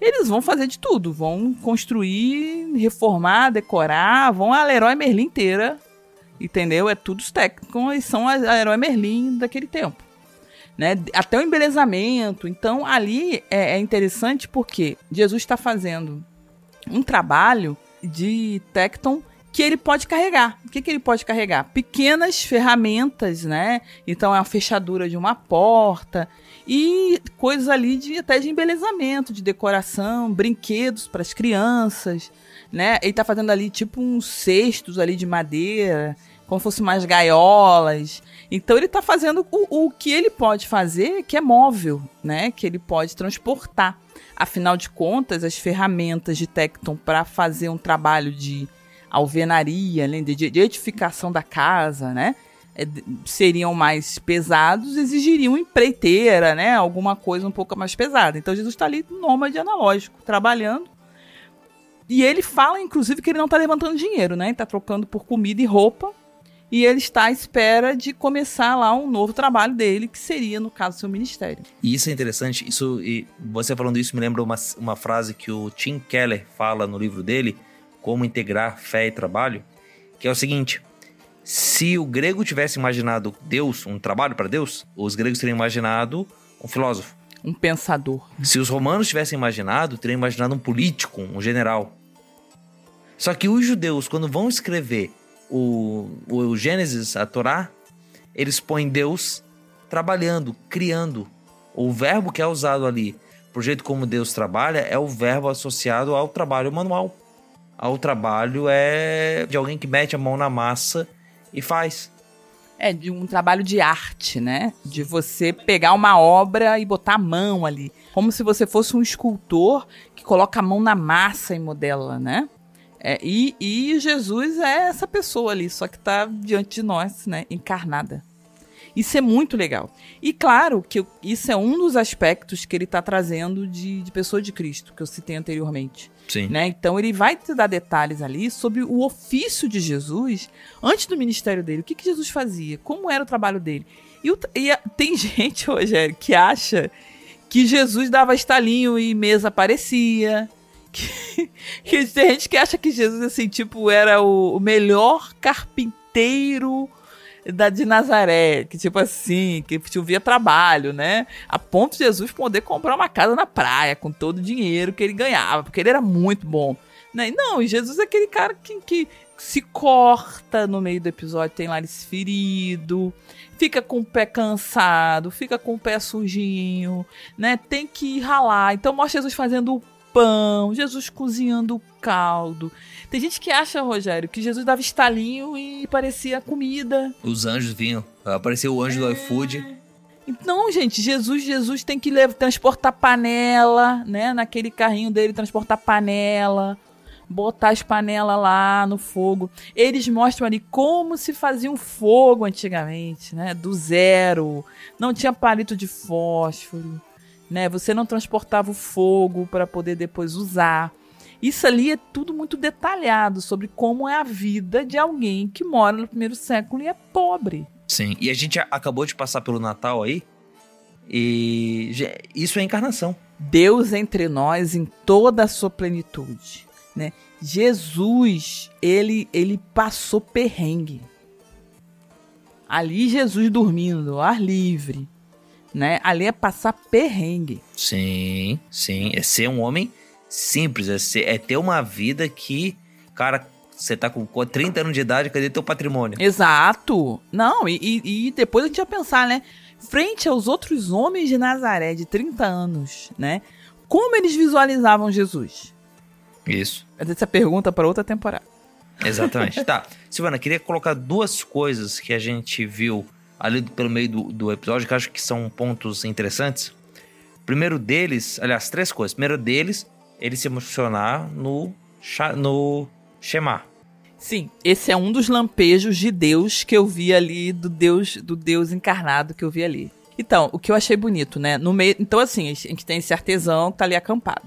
eles vão fazer de tudo. Vão construir, reformar, decorar, vão a Leroy Merlin inteira, entendeu? É tudo os Tectons, eles são a Leroy Merlin daquele tempo né? Até o embelezamento. Então, ali é, é interessante porque Jesus está fazendo um trabalho de Tecton que ele pode carregar. O que, que ele pode carregar? Pequenas ferramentas, né? Então é uma fechadura de uma porta e coisas ali de até de embelezamento, de decoração, brinquedos para as crianças, né? Ele tá fazendo ali tipo uns cestos ali de madeira, como fosse mais gaiolas. Então ele tá fazendo o, o que ele pode fazer, que é móvel, né? Que ele pode transportar. Afinal de contas, as ferramentas de Tecton para fazer um trabalho de alvenaria, de, de edificação da casa, né? É, seriam mais pesados, exigiriam empreiteira, né? Alguma coisa um pouco mais pesada. Então Jesus está ali nômade analógico, trabalhando. E ele fala, inclusive, que ele não está levantando dinheiro, né? Está trocando por comida e roupa. E ele está à espera de começar lá um novo trabalho dele, que seria, no caso, seu ministério. E isso é interessante. Isso, e você falando isso me lembra uma, uma frase que o Tim Keller fala no livro dele, Como Integrar Fé e Trabalho, que é o seguinte: se o grego tivesse imaginado Deus, um trabalho para Deus, os gregos teriam imaginado um filósofo. Um pensador. Se os romanos tivessem imaginado, teriam imaginado um político, um general. Só que os judeus, quando vão escrever o, o Gênesis, a Torá, eles põem Deus trabalhando, criando. O verbo que é usado ali, pro jeito como Deus trabalha, é o verbo associado ao trabalho manual. Ao trabalho é de alguém que mete a mão na massa e faz. É, de um trabalho de arte, né? De você pegar uma obra e botar a mão ali. Como se você fosse um escultor que coloca a mão na massa e modela, né? É, e, e Jesus é essa pessoa ali, só que está diante de nós, né? Encarnada. Isso é muito legal. E claro que isso é um dos aspectos que ele está trazendo de, de pessoa de Cristo, que eu citei anteriormente. Sim. Né? Então ele vai te dar detalhes ali sobre o ofício de Jesus antes do ministério dele. O que, que Jesus fazia? Como era o trabalho dele? E, o, e tem gente, Rogério, que acha que Jesus dava estalinho e mesa aparecia. Que, que tem gente que acha que Jesus, assim, tipo, era o, o melhor carpinteiro da de Nazaré, que tipo assim, que chovia trabalho, né? A ponto de Jesus poder comprar uma casa na praia com todo o dinheiro que ele ganhava, porque ele era muito bom. Né? Não, Jesus é aquele cara que, que se corta no meio do episódio, tem lá ele ferido, fica com o pé cansado, fica com o pé sujinho, né? Tem que ralar. Então mostra Jesus fazendo o pão, Jesus cozinhando o caldo. Tem gente que acha, Rogério, que Jesus dava estalinho e parecia comida. Os anjos vinham. Apareceu o anjo é... do iFood. Não, gente, Jesus, Jesus tem que levar, transportar panela, né? Naquele carrinho dele, transportar panela, botar as panelas lá no fogo. Eles mostram ali como se fazia um fogo antigamente, né? Do zero. Não tinha palito de fósforo né? Você não transportava o fogo para poder depois usar. Isso ali é tudo muito detalhado sobre como é a vida de alguém que mora no primeiro século e é pobre. Sim, e a gente acabou de passar pelo Natal aí, e isso é encarnação. Deus entre nós em toda a sua plenitude, né? Jesus, ele ele passou perrengue. Ali Jesus dormindo, ao ar livre, né? Ali é passar perrengue. Sim, sim. É ser um homem simples, é, ser, é ter uma vida que, cara, você tá com 30 anos de idade, cadê teu patrimônio? Exato. Não, e, e, depois a gente vai pensar, né? Frente aos outros homens de Nazaré de 30 anos, né? Como eles visualizavam Jesus? Isso. Essa pergunta para outra temporada. Exatamente. tá. Silvana, queria colocar duas coisas que a gente viu ali pelo meio do, do episódio, que acho que são pontos interessantes. Primeiro deles, aliás, três coisas. Primeiro deles, ele se emocionar no, no Shema. Sim, esse é um dos lampejos de Deus que eu vi ali, do Deus do Deus encarnado que eu vi ali. Então, o que eu achei bonito, né? No meio, então assim, a gente tem esse artesão que tá ali acampado.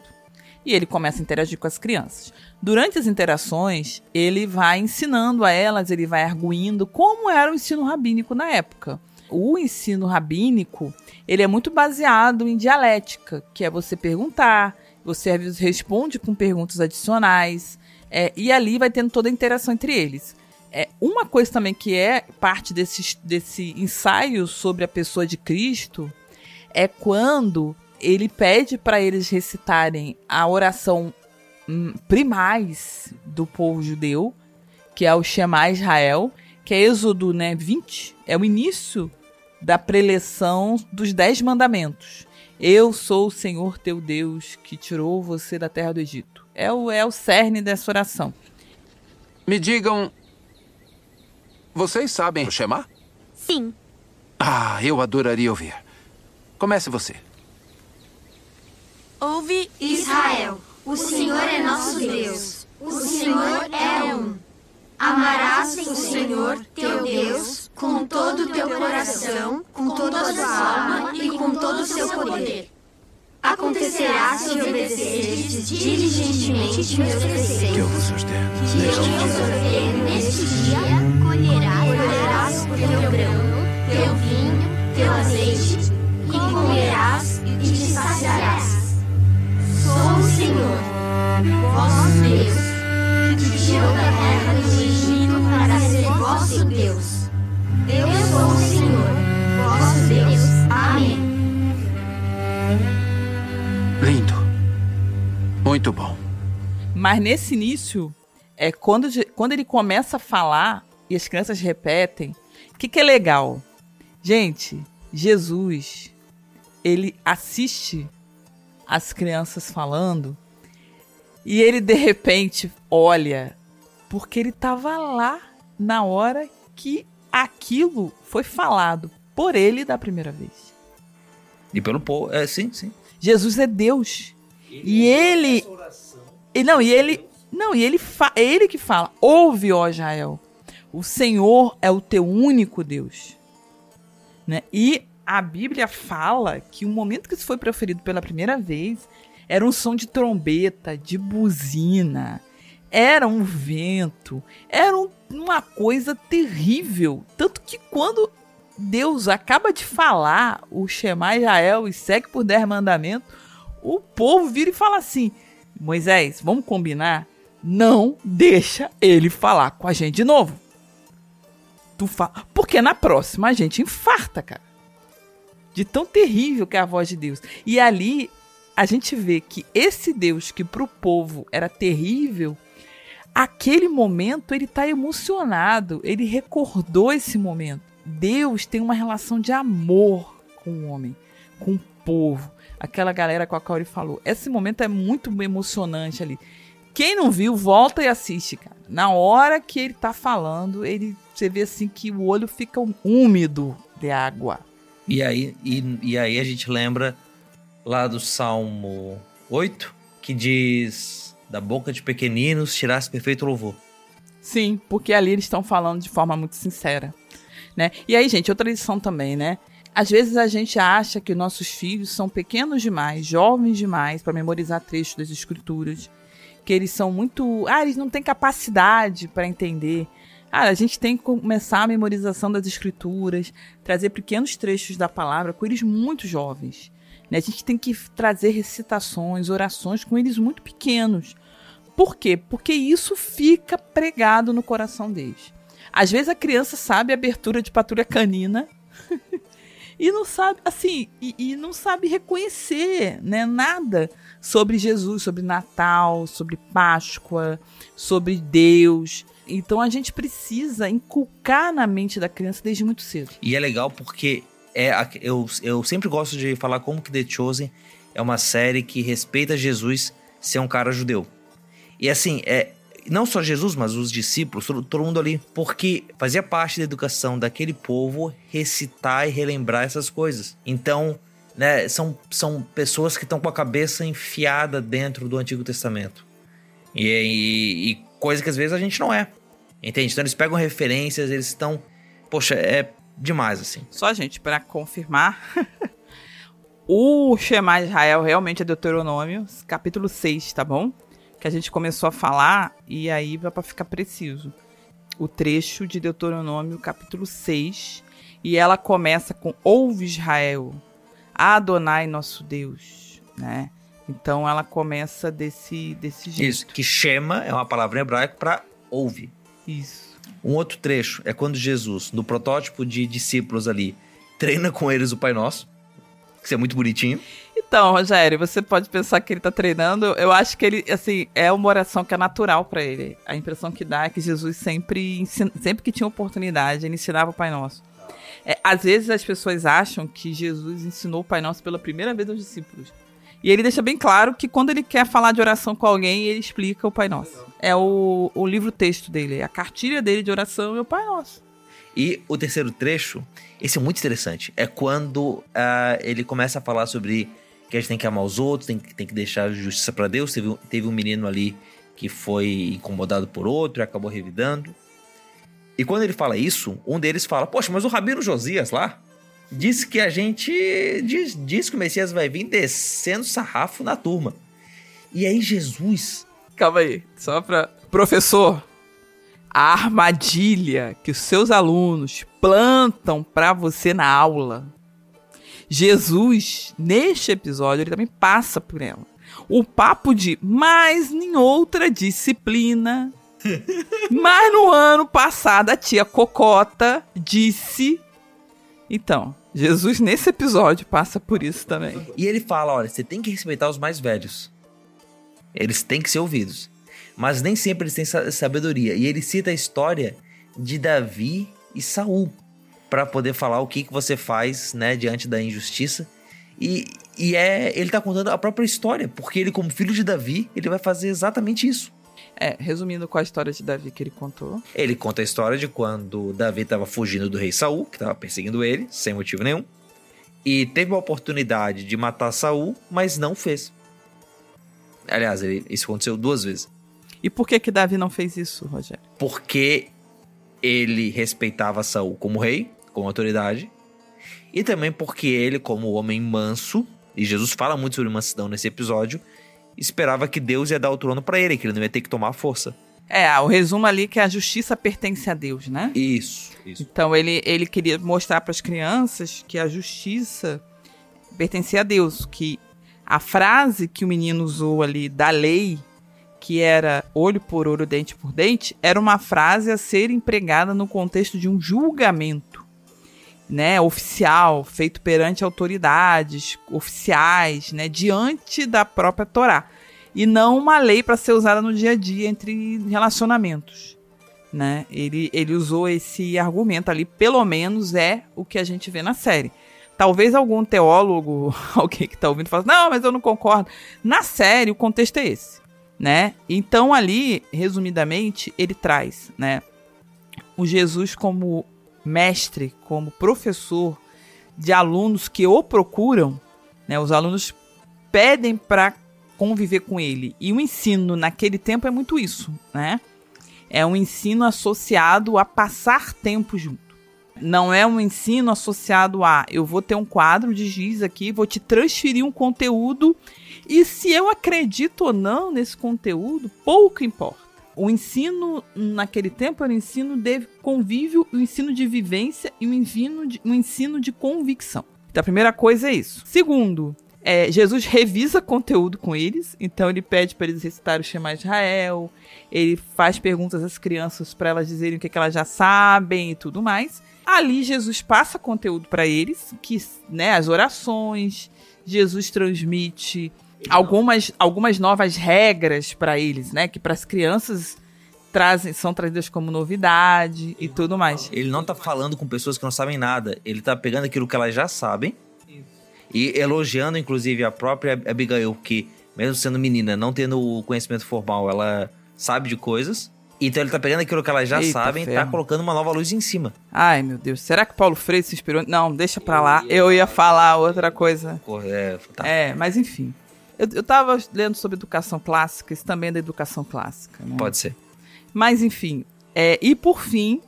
E ele começa a interagir com as crianças. Durante as interações, ele vai ensinando a elas, ele vai arguindo como era o ensino rabínico na época. O ensino rabínico, ele é muito baseado em dialética, que é você perguntar, você responde com perguntas adicionais, é, e ali vai tendo toda a interação entre eles. É, uma coisa também que é parte desse, desse ensaio sobre a pessoa de Cristo é quando ele pede para eles recitarem a oração primais do povo judeu, que é o Shema Israel, que é Êxodo né, 20, é o início da preleção dos Dez Mandamentos. Eu sou o Senhor teu Deus que tirou você da terra do Egito. É o, é o cerne dessa oração. Me digam. Vocês sabem o Shema? Sim. Ah, eu adoraria ouvir. Comece você. Ouve, Israel, o Senhor é nosso Deus. O Senhor é um. Amarás o Senhor, teu Deus, com todo o teu coração, com toda a sua alma e com todo o seu poder. Acontecerá se obedeceres diligentemente meus preceitos. Que eu vos ordeno. Neste dia, colherás, colherás o teu grão, teu vinho, teu azeite, e comerás e te saciarás. Sou o Senhor, vosso Deus, que te tirou da terra do Egito para ser vosso Deus. Eu sou o Senhor, vosso Deus. Amém. Lindo. Muito bom. Mas nesse início, é quando, quando ele começa a falar e as crianças repetem, o que, que é legal? Gente, Jesus, ele assiste as crianças falando e ele de repente olha, porque ele estava lá na hora que aquilo foi falado por ele da primeira vez. E pelo povo. É, sim, sim. Jesus é Deus. e ele. E não, e ele. Não, e ele fa, é ele que fala: Ouve, ó Israel. O Senhor é o teu único Deus. Né? E a Bíblia fala que o momento que isso foi proferido pela primeira vez era um som de trombeta, de buzina, era um vento, era um- uma coisa terrível. Tanto que quando Deus acaba de falar o Shema Israel e segue por dez mandamentos, o povo vira e fala assim: Moisés, vamos combinar? Não deixa ele falar com a gente de novo. Tu fala. Porque na próxima a gente infarta, cara. De tão terrível que é a voz de Deus. E ali a gente vê que esse Deus que pro povo era terrível, aquele momento ele tá emocionado, ele recordou esse momento. Deus tem uma relação de amor com o homem, com o povo. Aquela galera com a qual ele falou. Esse momento é muito emocionante ali. Quem não viu, volta e assiste, cara. Na hora que ele tá falando, ele você vê assim que o olho fica úmido de água. E aí, e, e aí a gente lembra lá do Salmo 8, que diz: Da boca de pequeninos tirasse perfeito louvor. Sim, porque ali eles estão falando de forma muito sincera, né? E aí, gente, outra lição também, né? Às vezes a gente acha que nossos filhos são pequenos demais, jovens demais para memorizar trechos das escrituras, que eles são muito, ah, eles não têm capacidade para entender. Ah, a gente tem que começar a memorização das escrituras, trazer pequenos trechos da palavra com eles muito jovens. Né? A gente tem que trazer recitações, orações com eles muito pequenos. Por quê? Porque isso fica pregado no coração deles. Às vezes a criança sabe a abertura de patrulha canina e não sabe, assim, e, e não sabe reconhecer, né, nada sobre Jesus, sobre Natal, sobre Páscoa, sobre Deus. Então a gente precisa inculcar na mente da criança desde muito cedo. E é legal porque é, eu, eu sempre gosto de falar como que The Chosen é uma série que respeita Jesus ser um cara judeu. E assim, é não só Jesus, mas os discípulos, todo, todo mundo ali, porque fazia parte da educação daquele povo recitar e relembrar essas coisas. Então, né, são, são pessoas que estão com a cabeça enfiada dentro do Antigo Testamento. E, e, e coisa que às vezes a gente não é. Entende? Então eles pegam referências, eles estão. Poxa, é demais, assim. Só, gente, para confirmar, o Shema Israel realmente é Deuteronômio, capítulo 6, tá bom? Que a gente começou a falar e aí vai para ficar preciso. O trecho de Deuteronômio, capítulo 6, e ela começa com Ouve Israel, Adonai nosso Deus, né? Então ela começa desse, desse jeito. Isso, que Shema é uma palavra em hebraico para ouve. Isso. Um outro trecho é quando Jesus, no protótipo de discípulos ali, treina com eles o Pai Nosso. Que isso é muito bonitinho. Então, Rogério, você pode pensar que ele tá treinando. Eu acho que ele, assim, é uma oração que é natural para ele. A impressão que dá é que Jesus sempre, ensina, sempre que tinha oportunidade, ele ensinava o Pai Nosso. É, às vezes as pessoas acham que Jesus ensinou o Pai Nosso pela primeira vez aos discípulos. E ele deixa bem claro que quando ele quer falar de oração com alguém, ele explica o Pai Nosso. É o, o livro-texto dele, a cartilha dele de oração é o Pai Nosso. E o terceiro trecho, esse é muito interessante, é quando uh, ele começa a falar sobre que a gente tem que amar os outros, tem, tem que deixar justiça para Deus. Teve, teve um menino ali que foi incomodado por outro e acabou revidando. E quando ele fala isso, um deles fala: Poxa, mas o Rabino Josias lá disse que a gente. Diz, diz que o Messias vai vir descendo sarrafo na turma. E aí, Jesus. Calma aí, só pra. Professor, a armadilha que os seus alunos plantam para você na aula. Jesus, neste episódio, ele também passa por ela. O papo de mais em outra disciplina. mas no ano passado, a tia Cocota disse. Então, Jesus, nesse episódio, passa por isso também. E ele fala: olha, você tem que respeitar os mais velhos. Eles têm que ser ouvidos mas nem sempre eles têm sabedoria. E ele cita a história de Davi e Saul para poder falar o que, que você faz, né, diante da injustiça. E, e é, ele tá contando a própria história, porque ele como filho de Davi, ele vai fazer exatamente isso. É, resumindo qual a história de Davi que ele contou. Ele conta a história de quando Davi estava fugindo do rei Saul, que estava perseguindo ele, sem motivo nenhum. E teve a oportunidade de matar Saul, mas não fez. Aliás, ele, isso aconteceu duas vezes. E por que que Davi não fez isso, Rogério? Porque ele respeitava Saul como rei, como autoridade, e também porque ele, como homem manso, e Jesus fala muito sobre mansidão nesse episódio, esperava que Deus ia dar o trono para ele, que ele não ia ter que tomar a força. É, o resumo ali é que a justiça pertence a Deus, né? Isso. isso. Então ele, ele queria mostrar para as crianças que a justiça pertencia a Deus, que a frase que o menino usou ali da lei que era olho por olho, dente por dente, era uma frase a ser empregada no contexto de um julgamento, né, oficial, feito perante autoridades oficiais, né, diante da própria Torá, e não uma lei para ser usada no dia a dia entre relacionamentos. Né? Ele, ele usou esse argumento ali, pelo menos é o que a gente vê na série. Talvez algum teólogo, alguém que está ouvindo, fale, não, mas eu não concordo. Na série, o contexto é esse né? Então ali, resumidamente, ele traz, né, o Jesus como mestre, como professor de alunos que o procuram, né? Os alunos pedem para conviver com ele. E o ensino naquele tempo é muito isso, né? É um ensino associado a passar tempo junto. Não é um ensino associado a eu vou ter um quadro de giz aqui, vou te transferir um conteúdo e se eu acredito ou não nesse conteúdo, pouco importa. O ensino naquele tempo era o ensino de convívio, o ensino de vivência e o ensino de, o ensino de convicção. Então a primeira coisa é isso. Segundo, é, Jesus revisa conteúdo com eles, então ele pede para eles recitar o Shema Israel, ele faz perguntas às crianças para elas dizerem o que, é que, elas já sabem e tudo mais. Ali Jesus passa conteúdo para eles, que né, as orações, Jesus transmite algumas, algumas novas regras para eles, né? Que para as crianças trazem, são trazidas como novidade e tudo mais. Ele não tá falando com pessoas que não sabem nada. Ele tá pegando aquilo que elas já sabem e elogiando, inclusive, a própria Abigail, que, mesmo sendo menina, não tendo o conhecimento formal, ela sabe de coisas. Então ele tá pegando aquilo que elas já Eita sabem e tá colocando uma nova luz em cima. Ai, meu Deus. Será que Paulo Freire se inspirou? Não, deixa pra lá. Eu ia falar outra coisa. É, tá. é mas enfim. Eu, eu tava lendo sobre educação clássica, isso também é da educação clássica. Né? Pode ser. Mas, enfim. É, e por fim,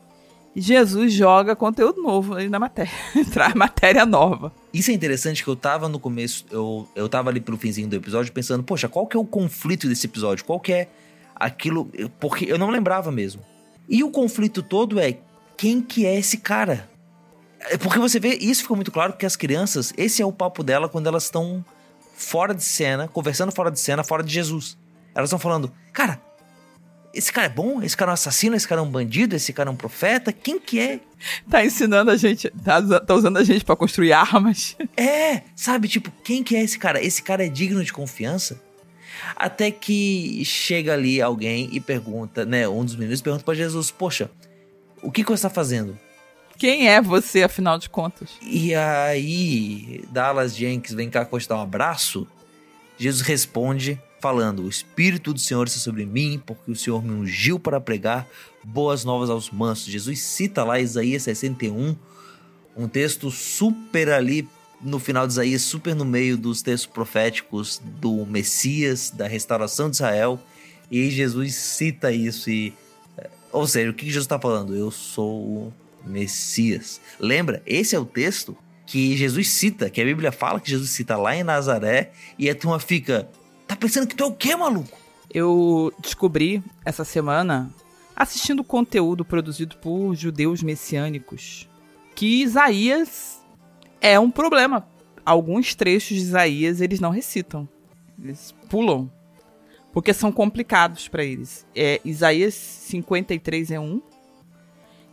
Jesus joga conteúdo novo aí na matéria. Traz matéria nova. Isso é interessante que eu tava no começo, eu, eu tava ali pro finzinho do episódio pensando, poxa, qual que é o conflito desse episódio? Qual que é aquilo. Porque eu não lembrava mesmo. E o conflito todo é quem que é esse cara? É porque você vê, isso ficou muito claro que as crianças, esse é o papo dela quando elas estão fora de cena, conversando fora de cena, fora de Jesus. Elas estão falando, cara, esse cara é bom? Esse cara é um assassino? Esse cara é um bandido? Esse cara é um profeta? Quem que é? Tá ensinando a gente, tá, tá usando a gente pra construir armas. É, sabe, tipo, quem que é esse cara? Esse cara é digno de confiança? Até que chega ali alguém e pergunta, né, um dos meninos pergunta pra Jesus, poxa, o que, que você tá fazendo? Quem é você, afinal de contas? E aí, Dallas Jenkins vem cá dar um abraço. Jesus responde falando: O Espírito do Senhor está sobre mim, porque o Senhor me ungiu para pregar boas novas aos mansos. Jesus cita lá Isaías 61, um texto super ali no final de Isaías, super no meio dos textos proféticos do Messias, da restauração de Israel. E Jesus cita isso e. eh, Ou seja, o que Jesus está falando? Eu sou Messias. Lembra? Esse é o texto que Jesus cita, que a Bíblia fala que Jesus cita lá em Nazaré, e a turma fica. Tá pensando que tu é o quê, maluco? Eu descobri essa semana, assistindo conteúdo produzido por judeus messiânicos, que Isaías é um problema. Alguns trechos de Isaías eles não recitam. Eles pulam. Porque são complicados para eles. É, Isaías 53 é um.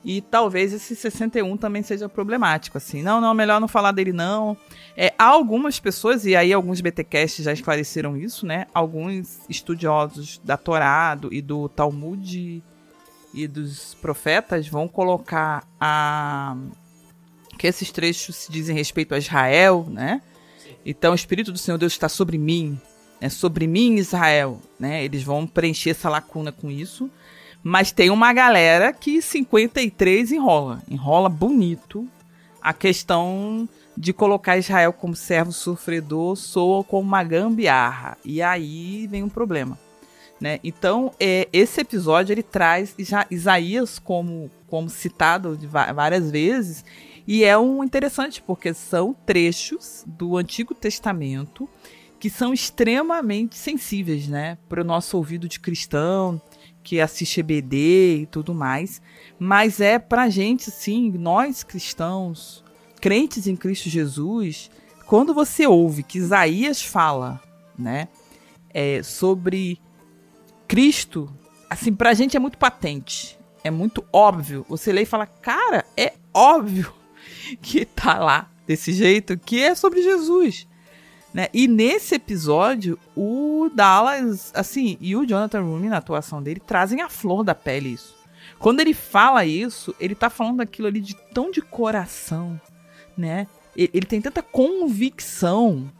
E talvez esse 61 também seja problemático, assim. Não, não, melhor não falar dele, não. É, há algumas pessoas, e aí alguns BTcasts já esclareceram isso, né? Alguns estudiosos da Torá do- e do Talmud e dos profetas vão colocar a que esses trechos se dizem respeito a Israel, né? Então o Espírito do Senhor Deus está sobre mim, é sobre mim Israel, né? Eles vão preencher essa lacuna com isso. Mas tem uma galera que 53 enrola, enrola bonito a questão de colocar Israel como servo sofredor soa como uma gambiarra. E aí vem um problema. Né? Então, é, esse episódio ele traz Isa- Isaías como, como citado várias vezes, e é um interessante porque são trechos do Antigo Testamento que são extremamente sensíveis né? para o nosso ouvido de cristão, que assiste EBD e tudo mais. Mas é pra gente, sim, nós cristãos, crentes em Cristo Jesus, quando você ouve que Isaías fala, né, é, sobre Cristo, assim, pra gente é muito patente, é muito óbvio. Você lê e fala, cara, é óbvio que tá lá desse jeito, que é sobre Jesus. Né? E nesse episódio, o Dallas, assim, e o Jonathan Rooney, na atuação dele, trazem a flor da pele isso. Quando ele fala isso, ele tá falando daquilo ali de tão de coração, né? E- Ele tem tanta convicção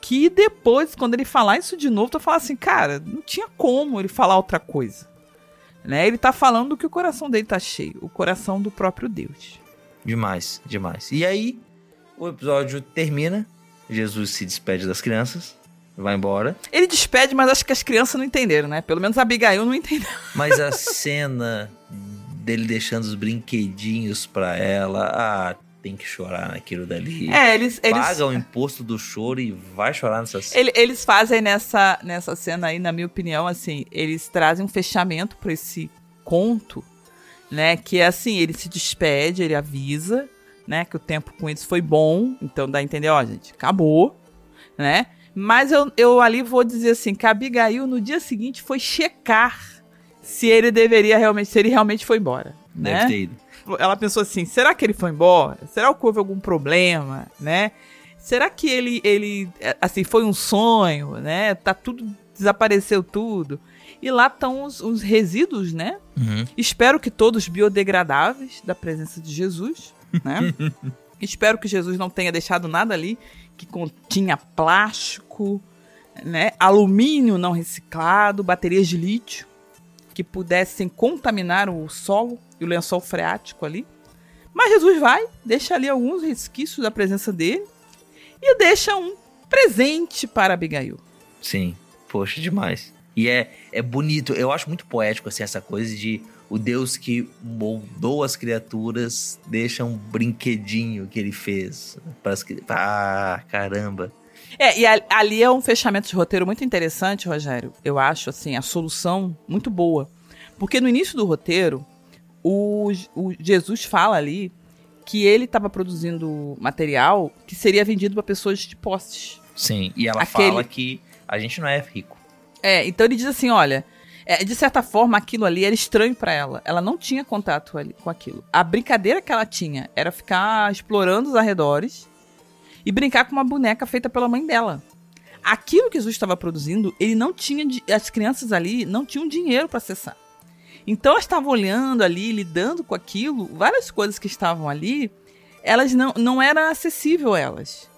que depois, quando ele falar isso de novo, tu fala assim, cara, não tinha como ele falar outra coisa. Né? Ele tá falando do que o coração dele tá cheio, o coração do próprio Deus. Demais, demais. E aí, o episódio termina. Jesus se despede das crianças, vai embora. Ele despede, mas acho que as crianças não entenderam, né? Pelo menos a Abigail não entendeu. Mas a cena dele deixando os brinquedinhos pra ela, ah, tem que chorar naquilo dali. É, eles, eles, Paga o imposto do choro e vai chorar nessa cena. ele- eles fazem nessa, nessa cena aí, na minha opinião, assim, eles trazem um fechamento pra esse conto, né? Que é assim, ele se despede, ele avisa, né? Que o tempo com eles foi bom, então dá a entender, ó, gente, acabou, né? Mas eu, eu ali vou dizer assim, que a Abigail no dia seguinte foi checar se ele deveria realmente, se ele realmente foi embora, né? Deve ter ido. ela pensou assim: será que ele foi embora? Será que houve algum problema, né? Será que ele, ele é, assim, foi um sonho, né? Tá tudo, desapareceu tudo. E lá estão os, os resíduos, né? Uhum. Espero que todos biodegradáveis da presença de Jesus, né? Espero que Jesus não tenha deixado nada ali que continha plástico, né? Alumínio não reciclado, baterias de lítio que pudessem contaminar o solo e o lençol freático ali. Mas Jesus vai, deixa ali alguns resquícios da presença dele e deixa um presente para Abigail. Sim, poxa, demais. E é, é bonito, eu acho muito poético assim, essa coisa de o Deus que moldou as criaturas deixa um brinquedinho que ele fez. Para as, ah, caramba. É, e a- ali é um fechamento de roteiro muito interessante, Rogério. Eu acho, assim, a solução muito boa. Porque no início do roteiro, o, o Jesus fala ali que ele estava produzindo material que seria vendido para pessoas de posses. Sim, e ela Aquele- fala que a gente não é rico. É, então ele diz assim, olha, É, de certa forma, aquilo ali era estranho para ela. Ela não tinha contato ali com aquilo. A brincadeira que ela tinha era ficar explorando os arredores e brincar com uma boneca feita pela mãe dela. Aquilo que Jesus estava produzindo, ele não tinha. As crianças ali não tinham dinheiro para acessar. Então elas estavam olhando ali, lidando com aquilo, várias coisas que estavam ali, elas não, não era acessível a elas.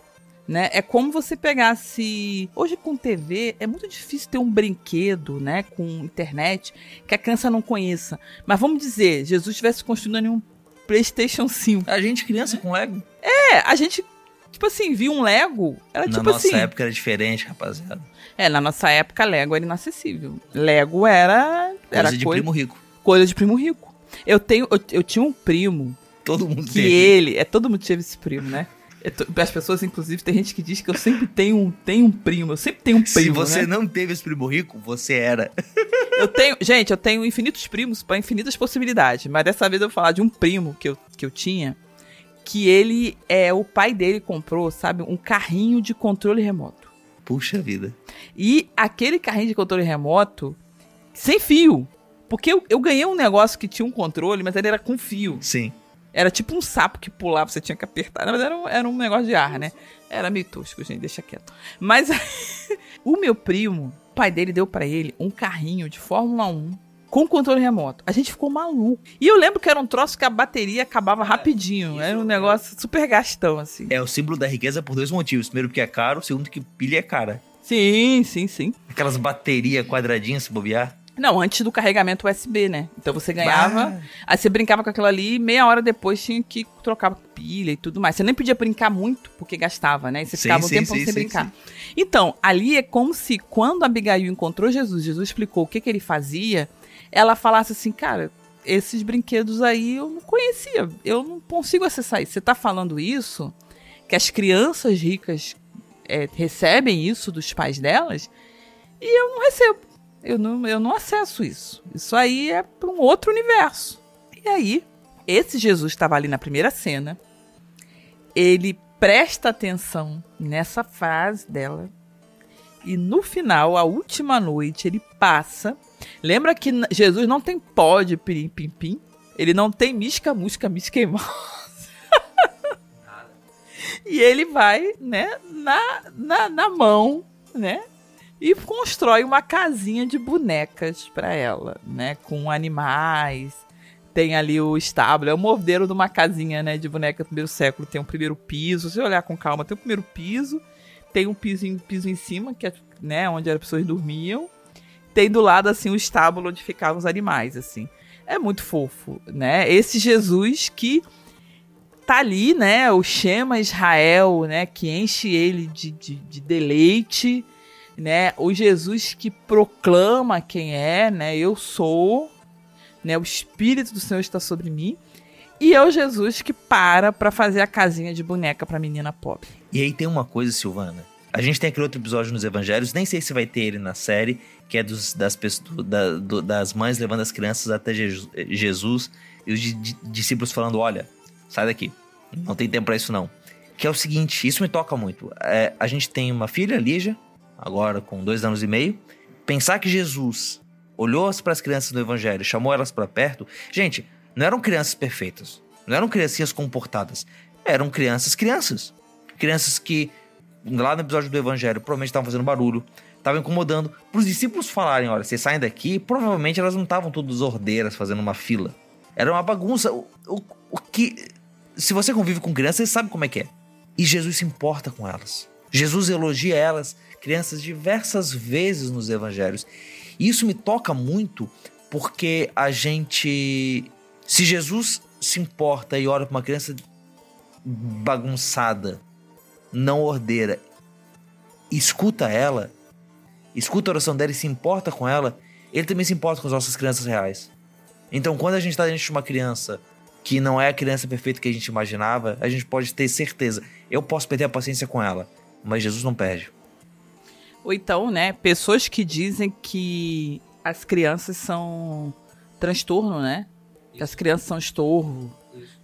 Né? É como você pegasse. Hoje com TV é muito difícil ter um brinquedo, né? Com internet que a criança não conheça. Mas vamos dizer, Jesus estivesse construindo um PlayStation 5. A gente criança com Lego. É, a gente tipo assim, viu um Lego, era Na tipo nossa assim. época era diferente, rapaziada. É, na nossa época Lego era inacessível. Lego era era Coisa de coi- primo rico. coisa de primo rico. Eu tenho eu, eu tinha um primo Todo mundo que teve. ele, é todo mundo teve esse primo, né? As pessoas, inclusive, tem gente que diz que eu sempre tenho um, tenho um primo. Eu sempre tenho um Se primo. você né? não teve esse primo rico, você era. Eu tenho, gente, eu tenho infinitos primos para infinitas possibilidades, mas dessa vez eu vou falar de um primo que eu, que eu tinha, que ele é o pai dele comprou, sabe, um carrinho de controle remoto. Puxa vida. E aquele carrinho de controle remoto sem fio, porque eu, eu ganhei um negócio que tinha um controle, mas ele era com fio. Sim. Era tipo um sapo que pulava, você tinha que apertar. Mas era um, era um negócio de ar, né? Era meio tosco, gente, deixa quieto. Mas o meu primo, o pai dele deu pra ele um carrinho de Fórmula 1 com controle remoto. A gente ficou maluco. E eu lembro que era um troço que a bateria acabava rapidinho. Era um negócio super gastão, assim. É o símbolo da riqueza por dois motivos. Primeiro, porque é caro. Segundo, que pilha é cara. Sim, sim, sim. Aquelas baterias quadradinhas, se bobear. Não, antes do carregamento USB, né? Então você ganhava. Bah. Aí você brincava com aquilo ali e meia hora depois tinha que trocar pilha e tudo mais. Você nem podia brincar muito, porque gastava, né? E você Sim, ficava um sim, tempo sim, sem sim, brincar. Então, ali é como se quando a Abigail encontrou Jesus, Jesus explicou o que, que ele fazia, ela falasse assim, cara, esses brinquedos aí eu não conhecia, eu não consigo acessar isso. Você tá falando isso, que as crianças ricas é, recebem isso dos pais delas, e eu não recebo. Eu não, eu não acesso isso. Isso aí é para um outro universo. E aí, esse Jesus estava ali na primeira cena. Ele presta atenção nessa frase dela. E no final, a última noite, ele passa. Lembra que Jesus não tem pó de pirim pim pim? Ele não tem misca, musca, misca e E ele vai, né, na, na, na mão, né? E constrói uma casinha de bonecas pra ela, né? Com animais. Tem ali o estábulo, é o mordeiro de uma casinha, né? De boneca do primeiro século. Tem um primeiro piso. Se você olhar com calma, tem o primeiro piso. Tem um piso em, piso em cima, que é, né? Onde as pessoas dormiam. Tem do lado, assim, o estábulo onde ficavam os animais, assim. É muito fofo, né? Esse Jesus que tá ali, né? O Shema Israel, né? Que enche ele de, de, de deleite, né? O Jesus que proclama quem é, né? Eu sou, né? O Espírito do Senhor está sobre mim. E é o Jesus que para pra fazer a casinha de boneca pra menina pobre. E aí tem uma coisa, Silvana. A gente tem aquele outro episódio nos evangelhos, nem sei se vai ter ele na série, que é dos, das, da- do- das mães levando as crianças até Je- Jesus e os di- di- discípulos falando: olha, sai daqui, não tem tempo pra isso não. Que é o seguinte, isso me toca muito. É, a gente tem uma filha, Lígia, agora com dois anos e meio. Pensar que Jesus olhou para as crianças no evangelho, chamou elas para perto. Gente, não eram crianças perfeitas, não eram criancinhas comportadas, eram crianças, crianças. Crianças que, lá no episódio do Evangelho, provavelmente estavam fazendo barulho, estavam incomodando. Para os discípulos falarem: olha, vocês saem daqui, provavelmente elas não estavam todas ordeiras fazendo uma fila. Era uma bagunça. O, o, o que. Se você convive com crianças, você sabe como é que é. E Jesus se importa com elas. Jesus elogia elas, crianças, diversas vezes nos evangelhos. E isso me toca muito porque a gente. Se Jesus se importa e olha para uma criança bagunçada, não ordeira, escuta ela, escuta a oração dela e se importa com ela, ele também se importa com as nossas crianças reais. Então, quando a gente está diante de uma criança que não é a criança perfeita que a gente imaginava, a gente pode ter certeza. Eu posso perder a paciência com ela, mas Jesus não perde. Ou então, né, pessoas que dizem que as crianças são transtorno, né? Que as crianças são estorvo,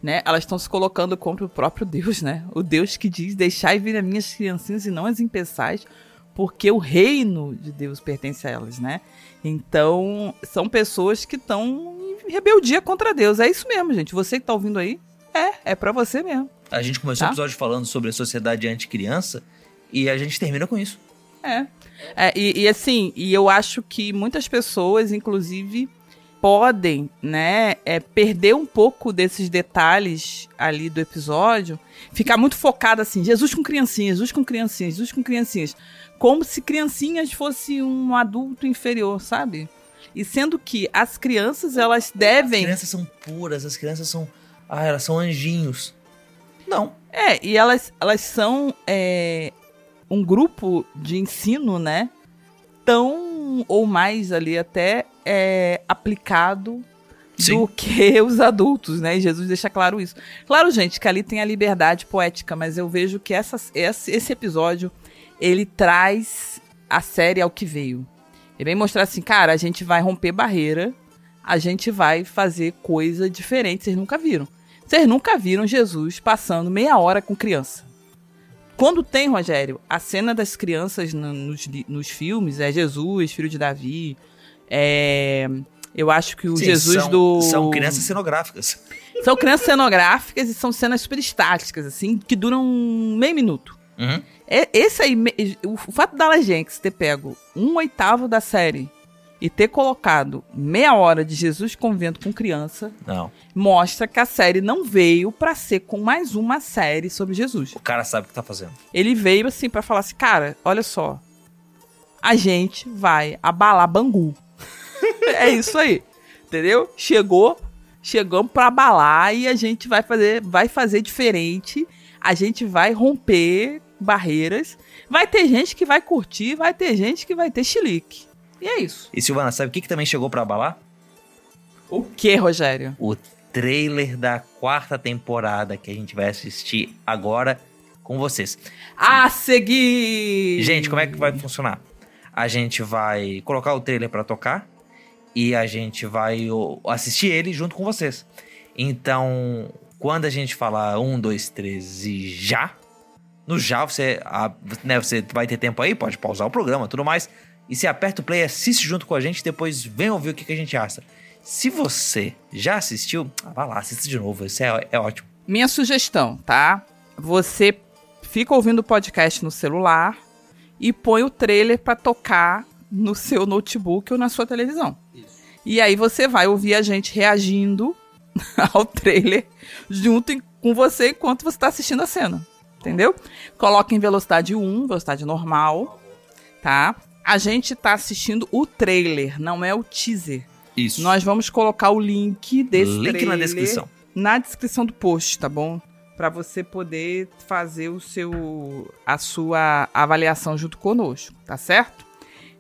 né? Elas estão se colocando contra o próprio Deus, né? O Deus que diz: "Deixai vir as minhas criancinhas e não as impeçais", porque o reino de Deus pertence a elas, né? Então, são pessoas que estão em rebeldia contra Deus. É isso mesmo, gente. Você que tá ouvindo aí, é, é para você mesmo. A gente começou Tá. o episódio falando sobre a sociedade anticriança e a gente termina com isso. É. É, e, e assim, e eu acho que muitas pessoas, inclusive, podem, né, é, perder um pouco desses detalhes ali do episódio, ficar muito focada assim, Jesus com criancinhas, Jesus com criancinhas, Jesus com criancinhas, como se criancinhas fosse um adulto inferior, sabe? E sendo que as crianças, elas As devem crianças são puras, as crianças são. Ah, elas são anjinhos. Não. É, e elas, elas são é, um grupo de ensino, né? Tão ou mais ali até é, aplicado do que os adultos, né? E Jesus deixa claro isso. Claro, gente, que ali tem a liberdade poética, mas eu vejo que essa, esse, esse episódio ele traz a série ao que veio. Ele vem mostrar assim, cara, a gente vai romper barreira, a gente vai fazer coisa diferente, vocês nunca viram. Vocês nunca viram Jesus passando meia hora com criança. Quando tem, Rogério, a cena das crianças no- nos, nos filmes, é Jesus, filho de Davi, é... Eu acho que o Sim, Jesus são, do. São crianças cenográficas. São crianças cenográficas e são cenas super estáticas, assim, que duram meio minuto. Uhum. É- Esse aí, o fato da Jenks ter pego um oitavo da série e ter colocado meia hora de Jesus convivendo com criança Não. mostra que a série não veio pra ser com mais uma série sobre Jesus. O cara sabe o que tá fazendo. Ele veio assim pra falar assim, cara, olha só, a gente vai abalar Bangu. é isso aí, entendeu? Chegou, chegamos pra abalar e a gente vai fazer, vai fazer diferente. A gente vai romper barreiras. Vai ter gente que vai curtir, vai ter gente que vai ter chilique. E é isso. E Silvana, sabe o que, que também chegou pra abalar? O que, Rogério? O trailer da quarta temporada que a gente vai assistir agora com vocês. A seguir! Gente, como é que vai funcionar? A gente vai colocar o trailer pra tocar e a gente vai assistir ele junto com vocês. Então, quando a gente falar um, dois, três e já, no já você, a- né, você vai ter tempo aí, pode pausar o programa, tudo mais. E você aperta o play, assiste junto com a gente, depois vem ouvir o que, que a gente acha. Se você já assistiu, ah, vai lá, assista de novo, isso é, é ótimo. Minha sugestão, tá? Você fica ouvindo o podcast no celular e põe o trailer pra tocar no seu notebook ou na sua televisão. E aí você vai ouvir a gente reagindo ao trailer junto com você enquanto você tá assistindo a cena. Entendeu? Coloca em velocidade 1, velocidade normal, tá? A gente tá assistindo o trailer, não é o teaser. Isso. Nós vamos colocar o link desse Link trailer na descrição. na descrição do post, tá bom? Pra você poder fazer o seu a sua avaliação junto conosco, tá certo?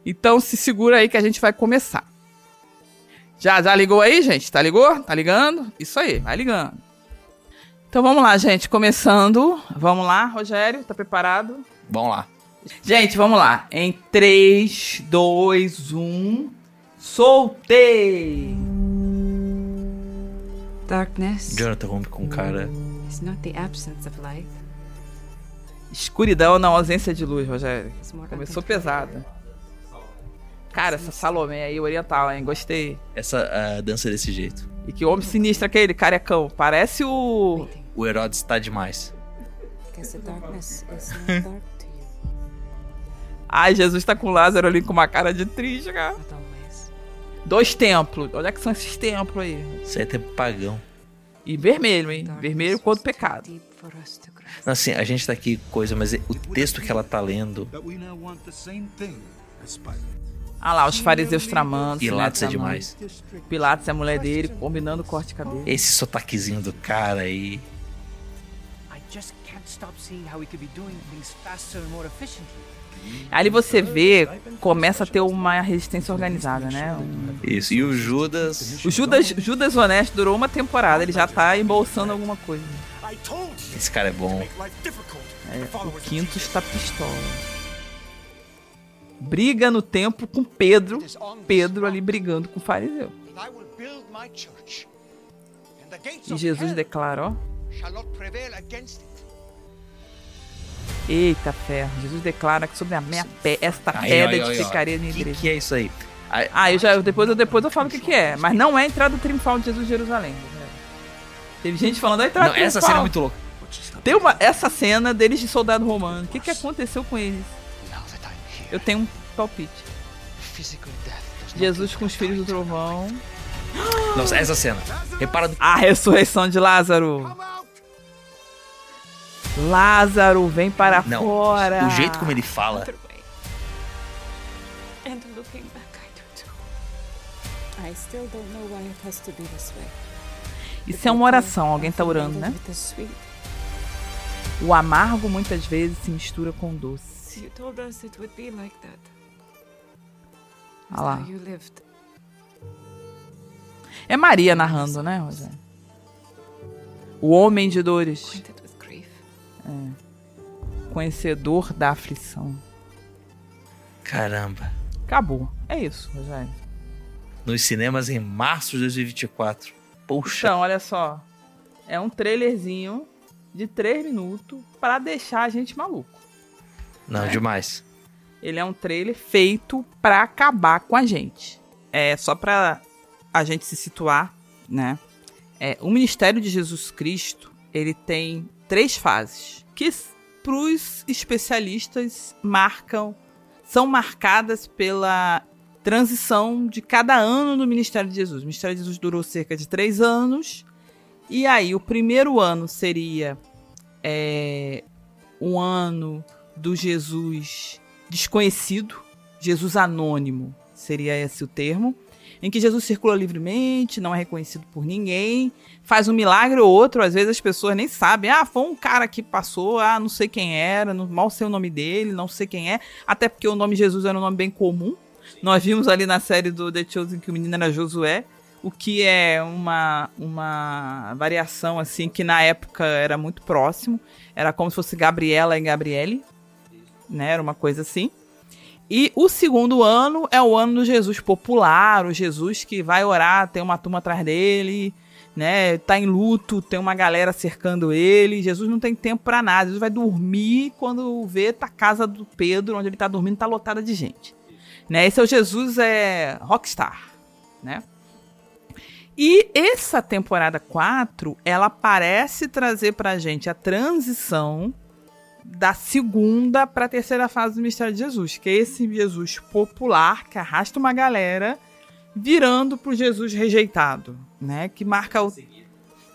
Então se segura aí que a gente vai começar. Já já ligou aí, gente? Tá ligou? Tá ligando? Isso aí, vai ligando. Então vamos lá, gente, começando. Vamos lá, Rogério, tá preparado? Vamos lá. Gente, vamos lá. Em 3, 2, 1. Soltei! Darkness Jonathan rompe com cara. is not the absence of light. Escuridão na ausência de luz, Rogério. It's Começou pesada. Cara, essa Salomé aí, oriental, hein? Gostei. Essa a dança desse jeito. E que homem sinistro aquele, carecão. Parece o. O Herodes tá demais. Guess the darkness is not dark. Ai, Jesus tá com Lázaro ali com uma cara de triste, cara. Not always. Dois templos. É que são esses templos aí? Isso aí é tempo pagão. E vermelho, hein? Vermelho quanto pecado. Assim, a gente tá aqui coisa, mas o texto que ela tá lendo. Ah lá, os fariseus tramando. Pilatos é né, tramando. demais. Pilatos é a mulher dele, combinando o corte de cabelo. Esse sotaquezinho do cara aí. I just can't stop seeing how we could be doing things faster and more efficiently. Ali você vê, começa a ter uma resistência organizada, né? Um- Isso. E o Judas. O Judas, Judas Honesto durou uma temporada, ele já tá embolsando alguma coisa. Esse cara é bom. É, o quinto está pistola. Briga no tempo com Pedro. Pedro ali brigando com o fariseu. E Jesus declara, ó. Eita ferro, Jesus declara que sobre a minha pé, esta Aí, pedra aí, aí, edificaria a minha O que, igreja. que é isso aí? Aí- Ah, eu já, depois, eu, depois eu falo o que, que é. Mas não é a entrada triunfal de Jesus em Jerusalém. né? Teve gente falando a entrada Não, essa triunfal. cena é muito louca. Tem uma, essa cena deles de soldado romano. O que, que aconteceu com eles? Here, Eu tenho um palpite. Jesus com os filhos do trovão. Nossa, essa cena. Repara do A ressurreição de Lázaro. Lázaro, vem para Não, fora. o jeito como ele fala. Other way. And looking back, I do too. I still don't know why it has to be this way. Isso é uma oração, alguém tá orando, né? O amargo muitas vezes se mistura com o doce. You told us it would be like that. Olha lá. How you lived. É Maria narrando, né, Rosane? O homem de dores. Conhecedor da aflição. Caramba. Acabou. É isso, Rogério. Nos cinemas em março de 2024. Poxa. Então, olha só. É um trailerzinho de 3 minutos pra deixar a gente maluco. Não, demais. Ele é um trailer feito pra acabar com a gente. É só pra a gente se situar, né? É, o ministério de Jesus Cristo, ele tem três fases que para os especialistas marcam são marcadas pela transição de cada ano do ministério de Jesus. O ministério de Jesus durou cerca de três anos e aí o primeiro ano seria é, um ano do Jesus desconhecido, Jesus anônimo, seria esse o termo, em que Jesus circula livremente, não é reconhecido por ninguém, faz um milagre ou outro, às vezes as pessoas nem sabem, ah, foi um cara que passou, ah, não sei quem era, não, mal sei o nome dele, não sei quem é, até porque o nome Jesus era um nome bem comum. Nós vimos ali na série do The Chosen que o menino era Josué, o que é uma, uma variação assim que na época era muito próximo, era como se fosse Gabriela e Gabriele, né? Era uma coisa assim. E o segundo ano é o ano do Jesus popular, o Jesus que vai orar, tem uma turma atrás dele, né? Tá em luto, tem uma galera cercando ele. Jesus não tem tempo pra nada. Jesus vai dormir quando vê tá a casa do Pedro, onde ele tá dormindo, tá lotada de gente. Né? Esse é o Jesus é rockstar, né? E essa temporada 4, ela parece trazer pra gente a transição da segunda para a terceira fase do mistério de Jesus, que é esse Jesus popular que arrasta uma galera virando pro Jesus rejeitado, né? Que marca o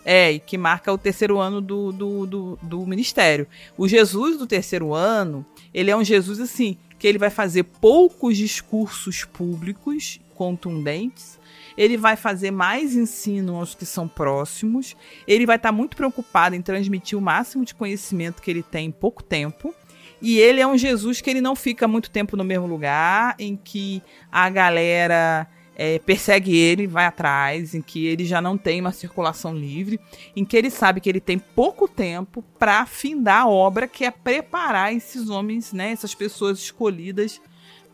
é, e que marca o terceiro ano do, do, do, do ministério. O Jesus do terceiro ano, ele é um Jesus assim, que ele vai fazer poucos discursos públicos contundentes, ele vai fazer mais ensino aos que são próximos, ele vai estar muito preocupado em transmitir o máximo de conhecimento que ele tem em pouco tempo. E ele é um Jesus que ele não fica muito tempo no mesmo lugar, em que a galera é, persegue ele, vai atrás, em que ele já não tem uma circulação livre, em que ele sabe que ele tem pouco tempo para findar a obra, que é preparar esses homens, né, essas pessoas escolhidas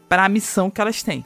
para a missão que elas têm.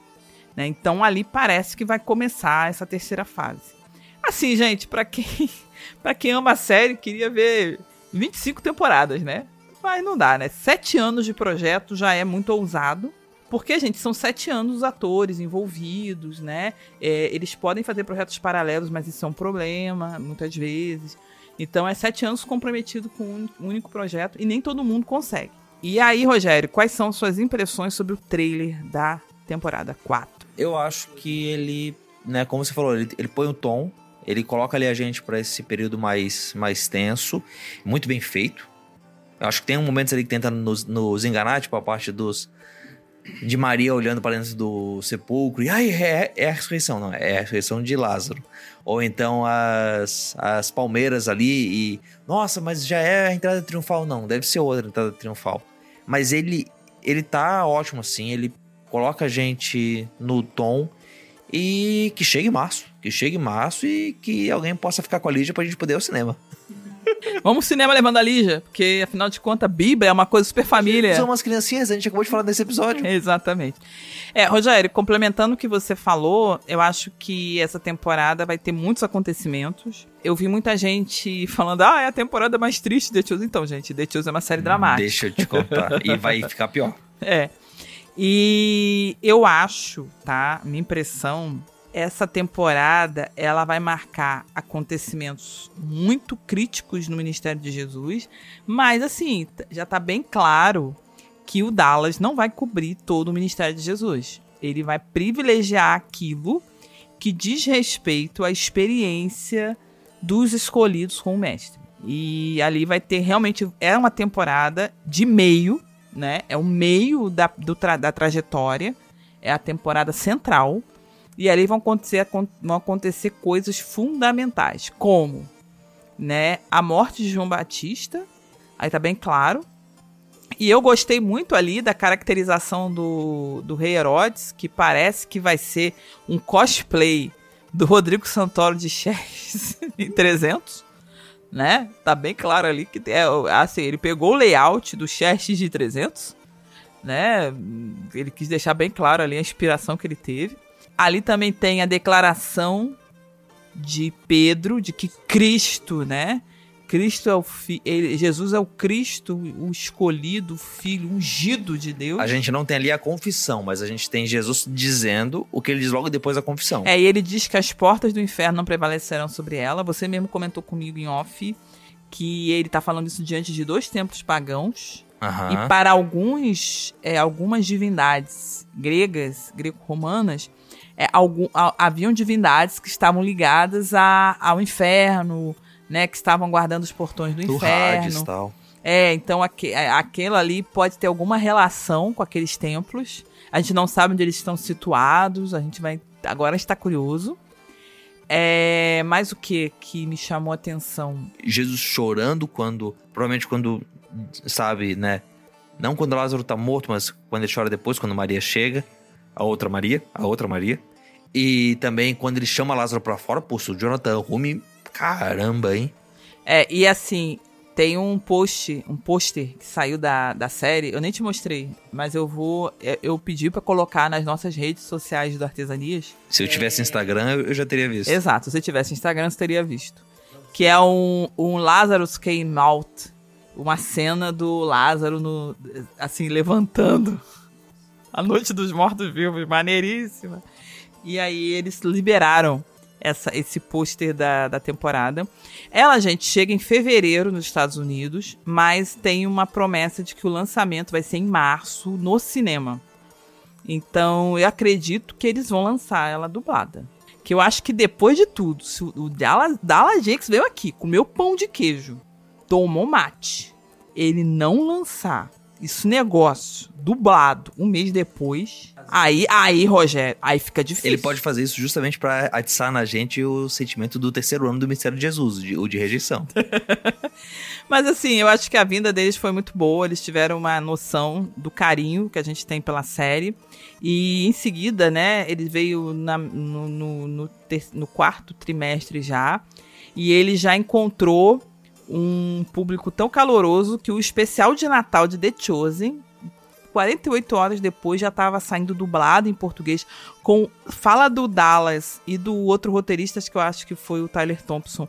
Né? Então ali parece que vai começar essa terceira fase. Assim, gente, para quem para quem ama a série, queria ver 25 temporadas, né? Mas não dá, né? Sete anos de projeto já é muito ousado. Porque, gente, são sete anos os atores envolvidos, né? É, eles podem fazer projetos paralelos, mas isso é um problema, muitas vezes. Então, é sete anos comprometido com um único projeto e nem todo mundo consegue. E aí, Rogério, quais são suas impressões sobre o trailer da temporada 4? Eu acho que ele, né, como você falou, ele, ele põe o tom, ele coloca ali a gente para esse período mais, mais tenso, muito bem feito. Eu acho que tem momentos ali que tenta nos, nos enganar, tipo a parte dos de Maria olhando para dentro do sepulcro e ai, é, é a ressurreição, não, é a ressurreição de Lázaro. Ou então as, as palmeiras ali e nossa, mas já é a entrada triunfal, não, deve ser outra entrada triunfal. Mas ele ele tá ótimo assim, ele coloca a gente no tom e que chegue em março, que chegue em março e que alguém possa ficar com a Lídia pra gente poder ir ao cinema. Vamos ao cinema levando a Lígia, porque afinal de contas, a Bíblia é uma coisa super família. São umas criancinhas, a gente acabou de falar nesse episódio. Exatamente. É, Rogério, complementando o que você falou, eu acho que essa temporada vai ter muitos acontecimentos. Eu vi muita gente falando, ah, é a temporada mais triste de The Chosen. Então, gente, The Chosen é uma série dramática. Deixa eu te contar. e vai ficar pior. É. E eu acho, tá? Minha impressão, essa temporada ela vai marcar acontecimentos muito críticos no ministério de Jesus, mas assim, já tá bem claro que o Dallas não vai cobrir todo o ministério de Jesus. Ele vai privilegiar aquilo que diz respeito à experiência dos escolhidos com o mestre. E ali vai ter realmente é uma temporada de meio, né? É o meio da, do tra- da trajetória, é a temporada central. E ali vão acontecer, acon- vão acontecer coisas fundamentais, como né, a morte de João Batista, aí tá bem claro. E eu gostei muito ali da caracterização do, do Rei Herodes, que parece que vai ser um cosplay do Rodrigo Santoro de Xerxes em 300, né? Tá bem claro ali que é, assim, ele pegou o layout do Xerxes de 300, né? Ele quis deixar bem claro ali a inspiração que ele teve. Ali também tem a declaração de Pedro de que Cristo, né? Cristo é o fi ele, Jesus é o Cristo, o escolhido, o filho ungido de Deus. A gente não tem ali a confissão, mas a gente tem Jesus dizendo o que ele diz logo depois da confissão. É, e ele diz que as portas do inferno não prevalecerão sobre ela. Você mesmo comentou comigo em off que ele tá falando isso diante de dois templos pagãos. Aham. E para alguns, é, algumas divindades gregas, greco-romanas, é, algum, a- haviam divindades que estavam ligadas a, ao inferno, né? Que estavam guardando os portões do Do inferno. Hades tal. É, então aque, é, aquilo ali pode ter alguma relação com aqueles templos. A gente não sabe onde eles estão situados. A gente vai. Agora está curioso. É, mas o que que me chamou a atenção? Jesus chorando quando. Provavelmente quando. Sabe, né? Não quando Lázaro tá morto, mas quando ele chora depois, quando Maria chega. A outra Maria. A outra Maria. E também quando ele chama Lázaro pra fora. Pô, se o Jonathan Rumi. Caramba, hein? É, e assim, tem um post, um pôster que saiu da, da série, eu nem te mostrei, mas eu vou, é, eu pedi pra colocar nas nossas redes sociais do Artesanias. Se eu tivesse Instagram, eu eu já teria visto. Exato, se você tivesse Instagram, você teria visto. Que é um, um Lazarus Came Out, uma cena do Lázaro no, assim, levantando a noite dos mortos-vivos, maneiríssima. E aí eles liberaram essa, esse pôster da, da temporada. Ela, gente, chega em fevereiro nos Estados Unidos, mas tem uma promessa de que o lançamento vai ser em março no cinema. Então eu acredito que eles vão lançar ela dublada. Que eu acho que depois de tudo, se o Dallas, Dallas Jakes veio aqui, comeu pão de queijo, tomou mate, ele não lançar esse negócio dublado um mês depois, aí, aí, Rogério, aí fica difícil. Ele pode fazer isso justamente pra atiçar na gente o sentimento do terceiro ano do mistério de Jesus, de- o de rejeição. Mas assim, eu acho que a vinda deles foi muito boa. Eles tiveram uma noção do carinho que a gente tem pela série. E em seguida, né, ele veio na- no, no- no ter- no quarto trimestre já. E ele já encontrou um público tão caloroso que o especial de Natal de The Chosen, 48 horas depois, já estava saindo dublado em português, com fala do Dallas e do outro roteirista, que eu acho que foi o Tyler Thompson,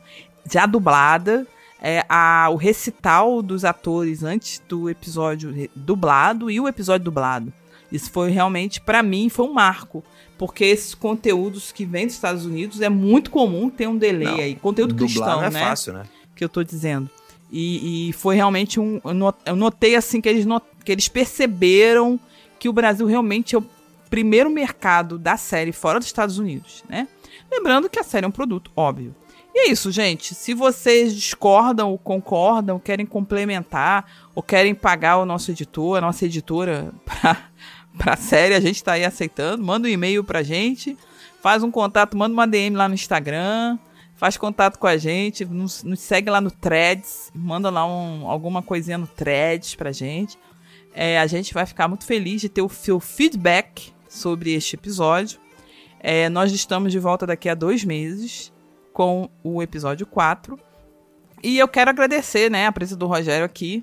já dublada. É, a, o recital dos atores antes do episódio dublado e o episódio dublado. Isso foi realmente, pra mim, foi um marco. Porque esses conteúdos que vêm dos Estados Unidos é muito comum ter um delay Não, aí. Conteúdo cristão, é né? fácil, né? Que eu tô dizendo. E, e foi realmente um. Eu no- eu notei assim que eles, not- que eles perceberam que o Brasil realmente é o primeiro mercado da série fora dos Estados Unidos, né? Lembrando que a série é um produto, óbvio. E é isso, gente. Se vocês discordam ou concordam, querem complementar ou querem pagar o nosso editor, a nossa editora pra, pra série, a gente tá aí aceitando. Manda um e-mail pra gente, faz um contato, manda uma DM lá no Instagram, faz contato com a gente, nos, nos segue lá no Threads, manda lá um- alguma coisinha no Threads pra gente. É, a gente vai ficar muito feliz de ter o seu feedback sobre este episódio. É, nós estamos de volta daqui a dois meses com o episódio 4. E eu quero agradecer, né, a presença do Rogério aqui.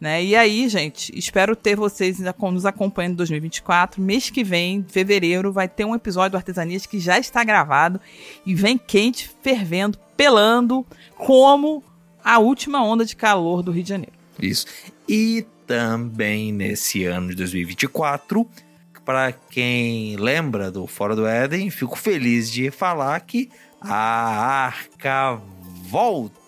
Né? E aí, gente, espero ter vocês nos acompanhando em 2024. Mês que vem, fevereiro, vai ter um episódio do Artesanias que já está gravado e vem quente, fervendo, pelando, como a última onda de calor do Rio de Janeiro. Isso. E também nesse ano de 2024, para quem lembra do Fora do Éden, fico feliz de falar que a arca volta.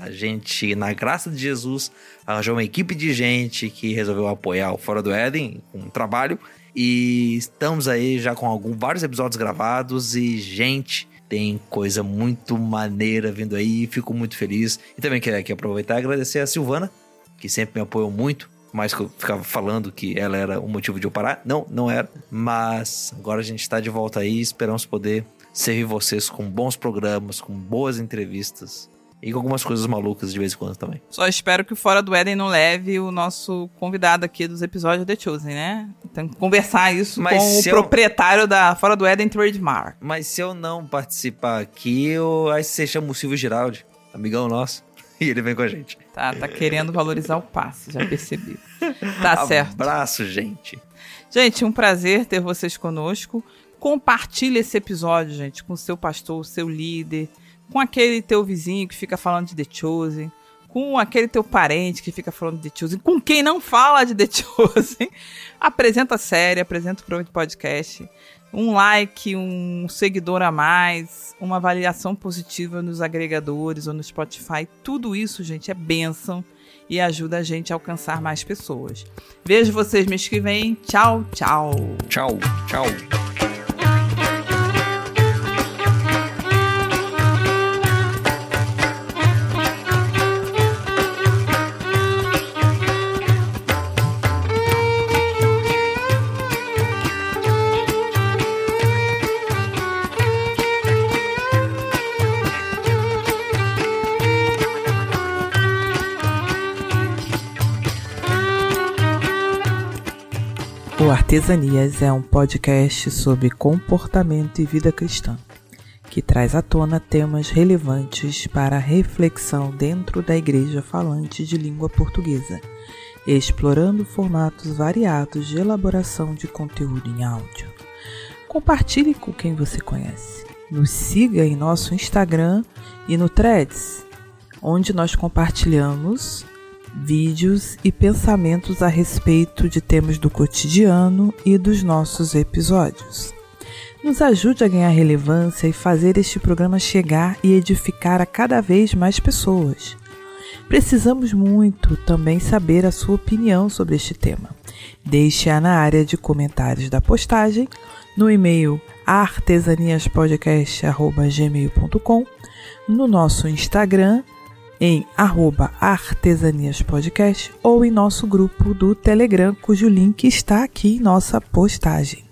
A gente, na graça de Jesus, arranjou uma equipe de gente que resolveu apoiar o Fora do Éden com um trabalho. E estamos aí já com algum, vários episódios gravados e, gente, tem coisa muito maneira vindo aí. Fico muito feliz. E também quero aqui aproveitar e agradecer a Silvana, que sempre me apoiou muito. Mais que eu ficava falando que ela era o motivo de eu parar. Não, não era. Mas agora a gente está de volta aí. Esperamos poder servir vocês com bons programas, com boas entrevistas e com algumas coisas malucas de vez em quando também. Só espero que o Fora do Éden não leve o nosso convidado aqui dos episódios The Chosen, né? Tem que conversar isso Mas com o eu... proprietário da Fora do Éden Trademark. Mas se eu não participar aqui, eu... aí você chama o Silvio Giraldi, amigão nosso. E ele vem com a gente. Tá, tá querendo valorizar o passe, já percebi. Tá certo. Abraço, gente. Gente, um prazer ter vocês conosco. Compartilhe esse episódio, gente, com o seu pastor, o seu líder, com aquele teu vizinho que fica falando de The Chosen, com aquele teu parente que fica falando de The Chosen, com quem não fala de The Chosen. apresenta a série, apresenta o programa de podcast. Um like, um seguidor a mais, uma avaliação positiva nos agregadores ou no Spotify. Tudo isso, gente, é bênção e ajuda a gente a alcançar mais pessoas. Vejo vocês mês que vem. Tchau, tchau. Tchau, tchau. O Artesanias é um podcast sobre comportamento e vida cristã, que traz à tona temas relevantes para a reflexão dentro da igreja falante de língua portuguesa, explorando formatos variados de elaboração de conteúdo em áudio. Compartilhe com quem você conhece. Nos siga em nosso Instagram e no Threads, onde nós compartilhamos vídeos e pensamentos a respeito de temas do cotidiano e dos nossos episódios. Nos ajude a ganhar relevância e fazer este programa chegar e edificar a cada vez mais pessoas. Precisamos muito também saber a sua opinião sobre este tema. Deixe-a na área de comentários da postagem, no e-mail artesaniaspodcast.gmail.com, no nosso Instagram em arroba artesaniaspodcast ou em nosso grupo do Telegram, cujo link está aqui em nossa postagem.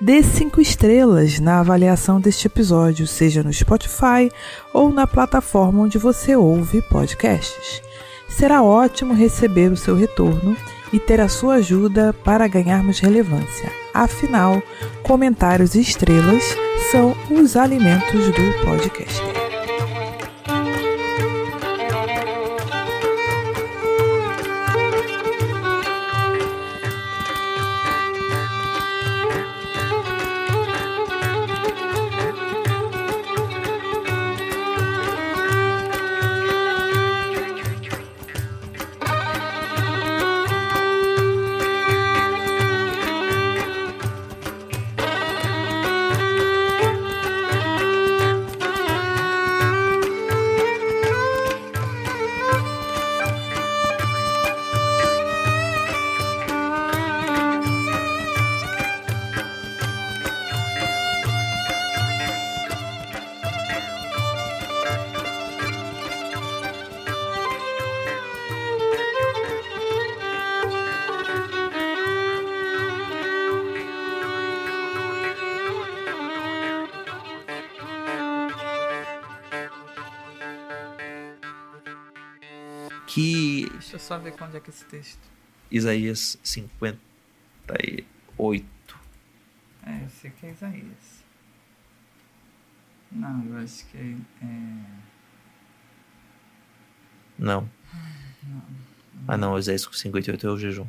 Dê cinco estrelas na avaliação deste episódio, seja no Spotify ou na plataforma onde você ouve podcasts. Será ótimo receber o seu retorno e ter a sua ajuda para ganharmos relevância. Afinal, comentários e estrelas são os alimentos do podcast. É que é esse texto. Isaías 58. É, esse aqui é Isaías. Não, eu acho que é. Não. Ah, não, Oséias 58 é o jejum.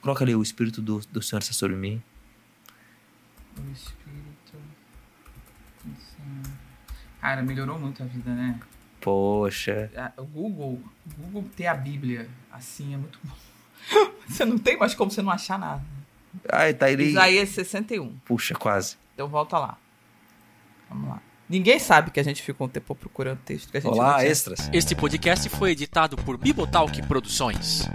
Coloca ali, o Espírito do, do Senhor está sobre mim. O Espírito. do Senhor. Cara, melhorou muito a vida, né? Poxa. A- O Google, Google ter a Bíblia assim é muito bom. Você não tem mais como você não achar nada. Ai, tá ele. Isaías 61. Puxa, quase. Então volta lá. Vamos lá. Ninguém sabe que a gente ficou um tempo procurando texto que a gente Olá, extras. Este podcast foi editado por Bibotalk Produções.